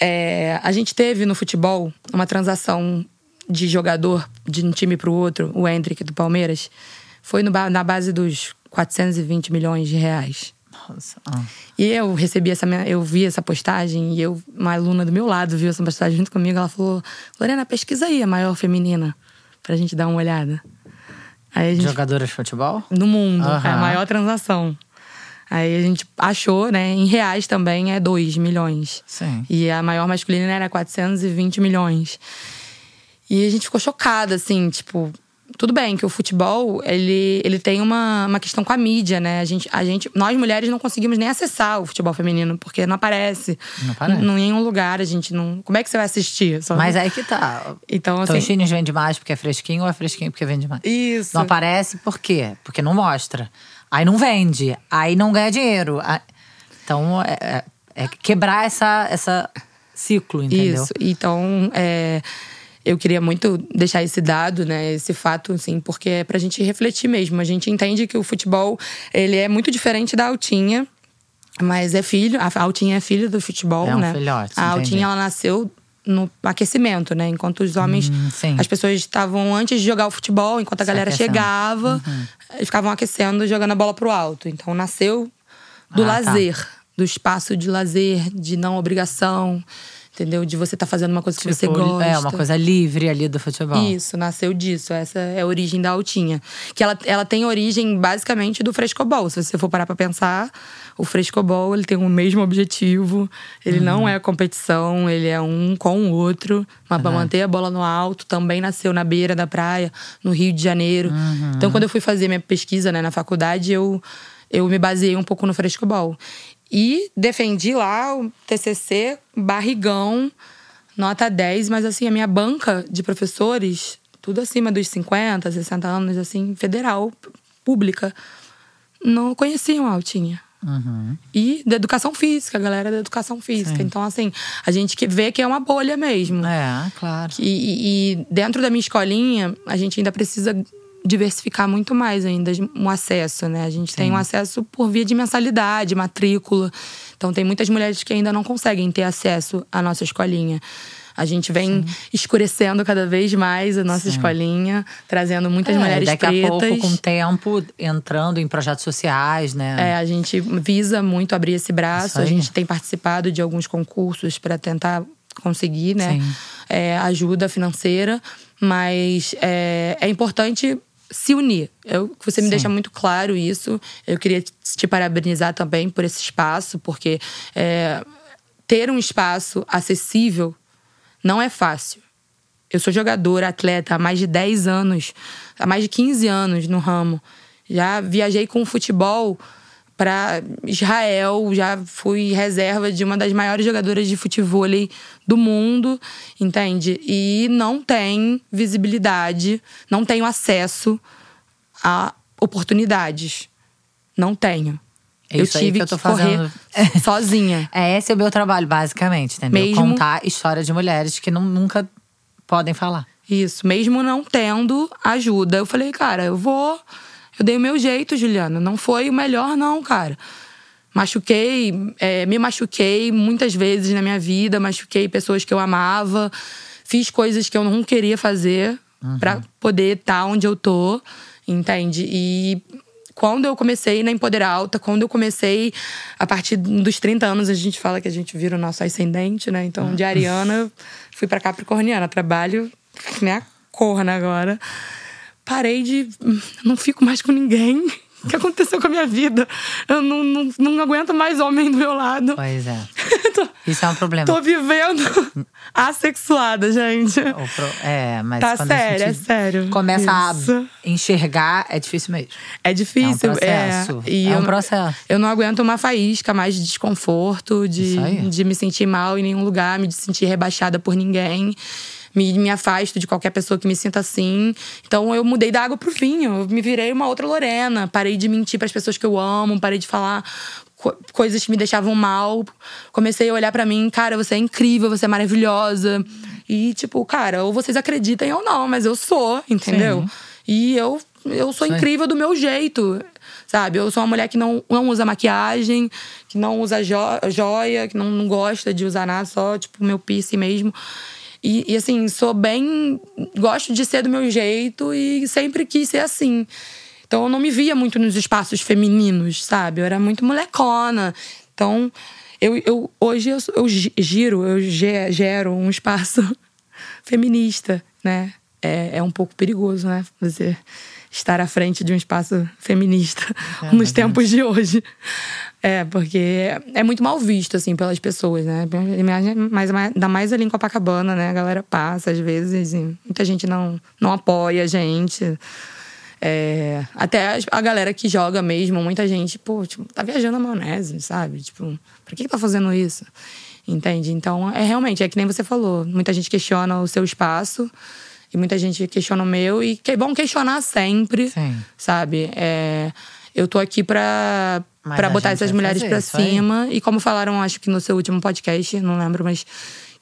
É, a gente teve no futebol uma transação de jogador de um time pro outro, o Hendrick do Palmeiras, foi no na base dos 420 milhões de reais. Nossa. ah. E eu recebi essa minha, eu vi essa postagem e eu, uma aluna do meu lado viu essa postagem junto comigo, ela falou: "Lorena, pesquisa aí a maior feminina pra gente dar uma olhada". Gente Jogadora de futebol? no mundo, é a maior transação. Aí a gente achou, né, em reais também é 2 milhões. Sim. E a maior masculina era 420 milhões. E a gente ficou chocada, assim, tipo. Tudo bem que o futebol, ele, ele tem uma, uma questão com a mídia, né? A gente, a gente, nós mulheres não conseguimos nem acessar o futebol feminino, porque não aparece. Não aparece. Em nenhum lugar, a gente não. Como é que você vai assistir? Só- Mas aí que tá. Então, assim. Tostines vende mais porque é fresquinho ou é fresquinho porque vende mais? Isso. Não aparece por quê? Porque não mostra. Aí não vende. Aí não ganha dinheiro. Então é, é- é quebrar essa, essa ciclo, entendeu? Isso. Então, é, eu queria muito deixar esse dado, né, esse fato, assim, porque é pra gente refletir mesmo. A gente entende que o futebol, ele é muito diferente da altinha, mas é filho, a altinha é filho do futebol, É um né? filhote, A entendi. altinha, ela nasceu no aquecimento, né? Enquanto os homens, Hum, as pessoas estavam antes de jogar o futebol, enquanto a Se galera aquecendo. Uhum. chegava, eles ficavam aquecendo, jogando a bola pro alto. Então nasceu do Ah, tá. lazer, do espaço de lazer, de não obrigação, entendeu? De você estar fazendo uma coisa que você Tipo, gosta. É, uma coisa livre ali do futebol. Isso, nasceu disso. Essa é a origem da altinha. Que ela, ela tem origem basicamente do frescobol. Se você for parar pra pensar, o frescobol ele tem o mesmo objetivo. Ele Uhum. não é competição, ele é um com o outro. Mas pra manter a bola no alto, também nasceu na beira da praia, no Rio de Janeiro. Uhum. Então, quando eu fui fazer minha pesquisa né, na faculdade, eu, eu me baseei um pouco no frescobol. E defendi lá o TCC, barrigão, nota 10, mas assim, a minha banca de professores, tudo acima dos 50, 60 anos, assim, federal, pública, não conheciam a Altinha. Uhum. E da educação física, a galera da educação física. Então, assim, a gente que vê que é uma bolha mesmo. É, claro. E- e dentro da minha escolinha, a gente ainda precisa diversificar muito mais ainda um acesso, né? A gente tem um acesso por via de mensalidade, matrícula. Então tem muitas mulheres que ainda não conseguem ter acesso à nossa escolinha. A gente vem escurecendo cada vez mais a nossa escolinha, trazendo muitas É, mulheres daqui pretas. a pouco, com o tempo, entrando em projetos sociais, né? É, a gente visa muito abrir esse braço. A gente tem participado de alguns concursos para tentar conseguir, né? Sim. é, ajuda financeira, mas é, é importante se unir. Eu, você me Sim. deixa muito claro isso. Eu queria te parabenizar também por esse espaço, porque é, ter um espaço acessível não é fácil. Eu sou jogadora, atleta há mais de 10 anos, há mais de 15 anos no ramo. Já viajei com futebol para Israel, já fui reserva de uma das maiores jogadoras de futebol do mundo, entende? E não tem visibilidade, não tenho acesso a oportunidades. Não tenho. É eu tive que eu tô correr sozinha. É, esse é o meu trabalho, basicamente, entendeu? Mesmo- Contar história de mulheres que não, nunca podem falar. Isso, mesmo não tendo ajuda. Eu falei, cara, eu vou. Eu dei o meu jeito, Juliana. Não foi o melhor, não, cara. Machuquei, é, me machuquei muitas vezes na minha vida, machuquei pessoas que eu amava, fiz coisas que eu não queria fazer pra poder estar onde eu tô, entende? E quando eu comecei na Empoderar Alta, quando eu comecei a partir dos 30 anos, a gente fala que a gente vira o nosso ascendente, né? Então, de Ariana, fui pra Capricorniana, trabalho, né? Corna agora. Parei de. Não fico mais com ninguém. O que aconteceu com a minha vida? Eu não, não, não aguento mais homem do meu lado. Pois é. tô, Isso é um problema. tô vivendo assexuada, gente. Pro- É, mas Tá sério, a é sério. começa Isso. a enxergar, é difícil mesmo. É difícil. É um processo. e É um eu, processo. Eu não aguento uma faísca mais de desconforto, de, de me sentir mal em nenhum lugar, me sentir rebaixada por ninguém. Me, me afasto de qualquer pessoa que me sinta assim. Então eu mudei da água pro vinho. Eu me virei uma outra Lorena. Parei de mentir para as pessoas que eu amo, parei de falar co- coisas que me deixavam mal. Comecei a olhar pra mim, cara, você é incrível, você é maravilhosa. E tipo, cara, ou vocês acreditem ou não, mas eu sou, entendeu? Sim. E eu, eu sou Sim. incrível do meu jeito. Sabe? Eu sou uma mulher que não, não usa maquiagem, que não usa jo- joia, que não, não gosta de usar nada, só, tipo, meu piercing mesmo. E, e, assim, sou bem. Gosto de ser do meu jeito e sempre quis ser assim. Então eu não me via muito nos espaços femininos, sabe? Eu era muito molecona. Então, eu, eu, hoje eu, eu gi- giro, eu ge- gero um espaço feminista, né? É, é um pouco perigoso, né? Você estar à frente de um espaço feminista É, nos tempos de hoje. É, porque é muito mal visto, assim, pelas pessoas, né? Mas ainda mais ali em Copacabana, né? A galera passa, às vezes, e muita gente não, não apoia a gente. É, até a galera que joga mesmo, muita gente, pô, tipo, tá viajando a maionese, sabe? Tipo, que, que tá fazendo isso? Entende? Então, é realmente, é que nem você falou. Muita gente questiona o seu espaço e muita gente questiona o meu. E que é bom questionar sempre, Sim. sabe? É, eu tô aqui pra, Mas pra a botar essas mulheres aí. cima. E como falaram, acho que no seu último podcast, não lembro, mas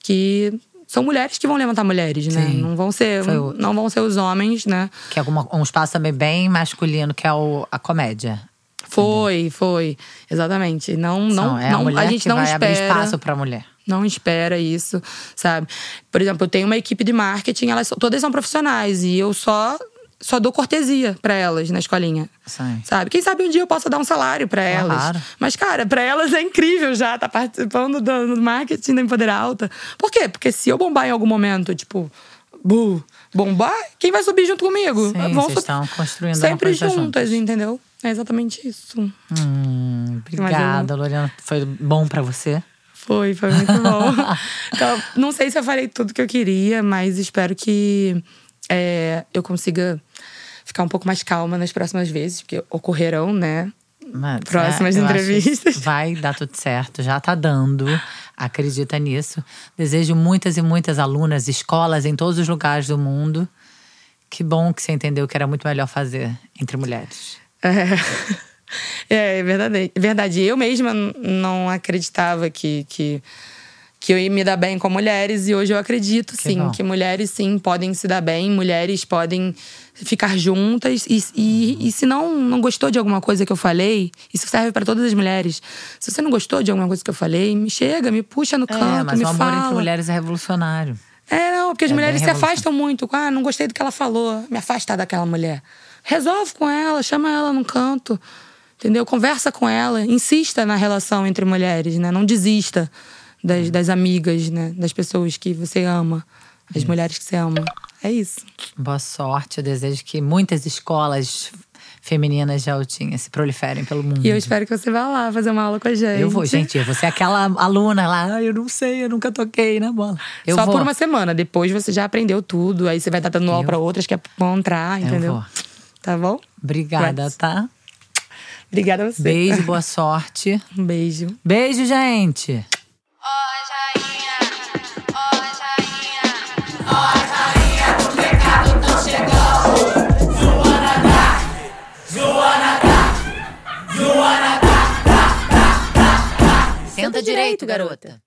que são mulheres que vão levantar mulheres, né? Sim. Não vão ser, não vão ser os homens, né? Que é um espaço também bem masculino, que é o, a comédia. Foi, foi. Exatamente. Não, não, é não a gente não espera. espaço pra mulher. Não espera isso, sabe? Por exemplo, eu tenho uma equipe de marketing, elas todas são profissionais e eu só só dou cortesia pra elas na escolinha. Sim. Sabe? Quem sabe um dia eu possa dar um salário pra elas. Claro. Mas, cara, pra elas é incrível já estar participando do, marketing da Empoderar Alta. Por quê? Porque se eu bombar em algum momento, tipo, bu, bombar, quem vai subir junto comigo? Sim, Vão vocês estão construindo sempre juntas, juntas. entendeu? É exatamente isso. Hum, obrigada, Lorena. Foi bom pra você? Foi, foi muito bom. então, não sei se eu falei tudo que eu queria, mas espero que é, eu consiga ficar um pouco mais calma nas próximas vezes, porque ocorrerão, né? Mas, Próximas é, entrevistas. Vai dar tudo certo, já tá dando. Acredita nisso. Desejo muitas e muitas alunas, escolas em todos os lugares do mundo. Que bom que você entendeu que era muito melhor fazer entre mulheres. É, é verdade. verdade. Eu mesma não acreditava que, que, que eu ia me dar bem com mulheres, e hoje eu acredito, Que sim, bom. que mulheres, sim, podem se dar bem, mulheres podem ficar juntas. E, e, e se não, não gostou de alguma coisa que eu falei, isso serve para todas as mulheres. Se você não gostou de alguma coisa que eu falei, me chega, me puxa no canto, é, mas me o amor fala. entre mulheres é revolucionário. É, não, porque as É mulheres se afastam muito. Ah, não gostei do que ela falou. Me afastar daquela mulher. Resolve com ela, chama ela num canto. Entendeu? Conversa com ela, insista na relação entre mulheres, né? Não desista das, das amigas, né? Das pessoas que você ama, as mulheres que você ama. É isso. Boa sorte. Eu desejo que muitas escolas femininas de Altinha se proliferem pelo mundo. E eu espero que você vá lá fazer uma aula com a gente. Eu vou, gente. Você é aquela aluna lá. "Ah, Eu não sei, eu nunca toquei na bola. Eu Só vou. por uma semana. Depois você já aprendeu tudo. Aí você vai estar dando aula Eu- pra outras que vão entrar, Eu entendeu? vou. Tá bom? Obrigada, tá? Obrigada a você. Beijo, boa sorte. Um beijo. Beijo, gente. Direito, garota.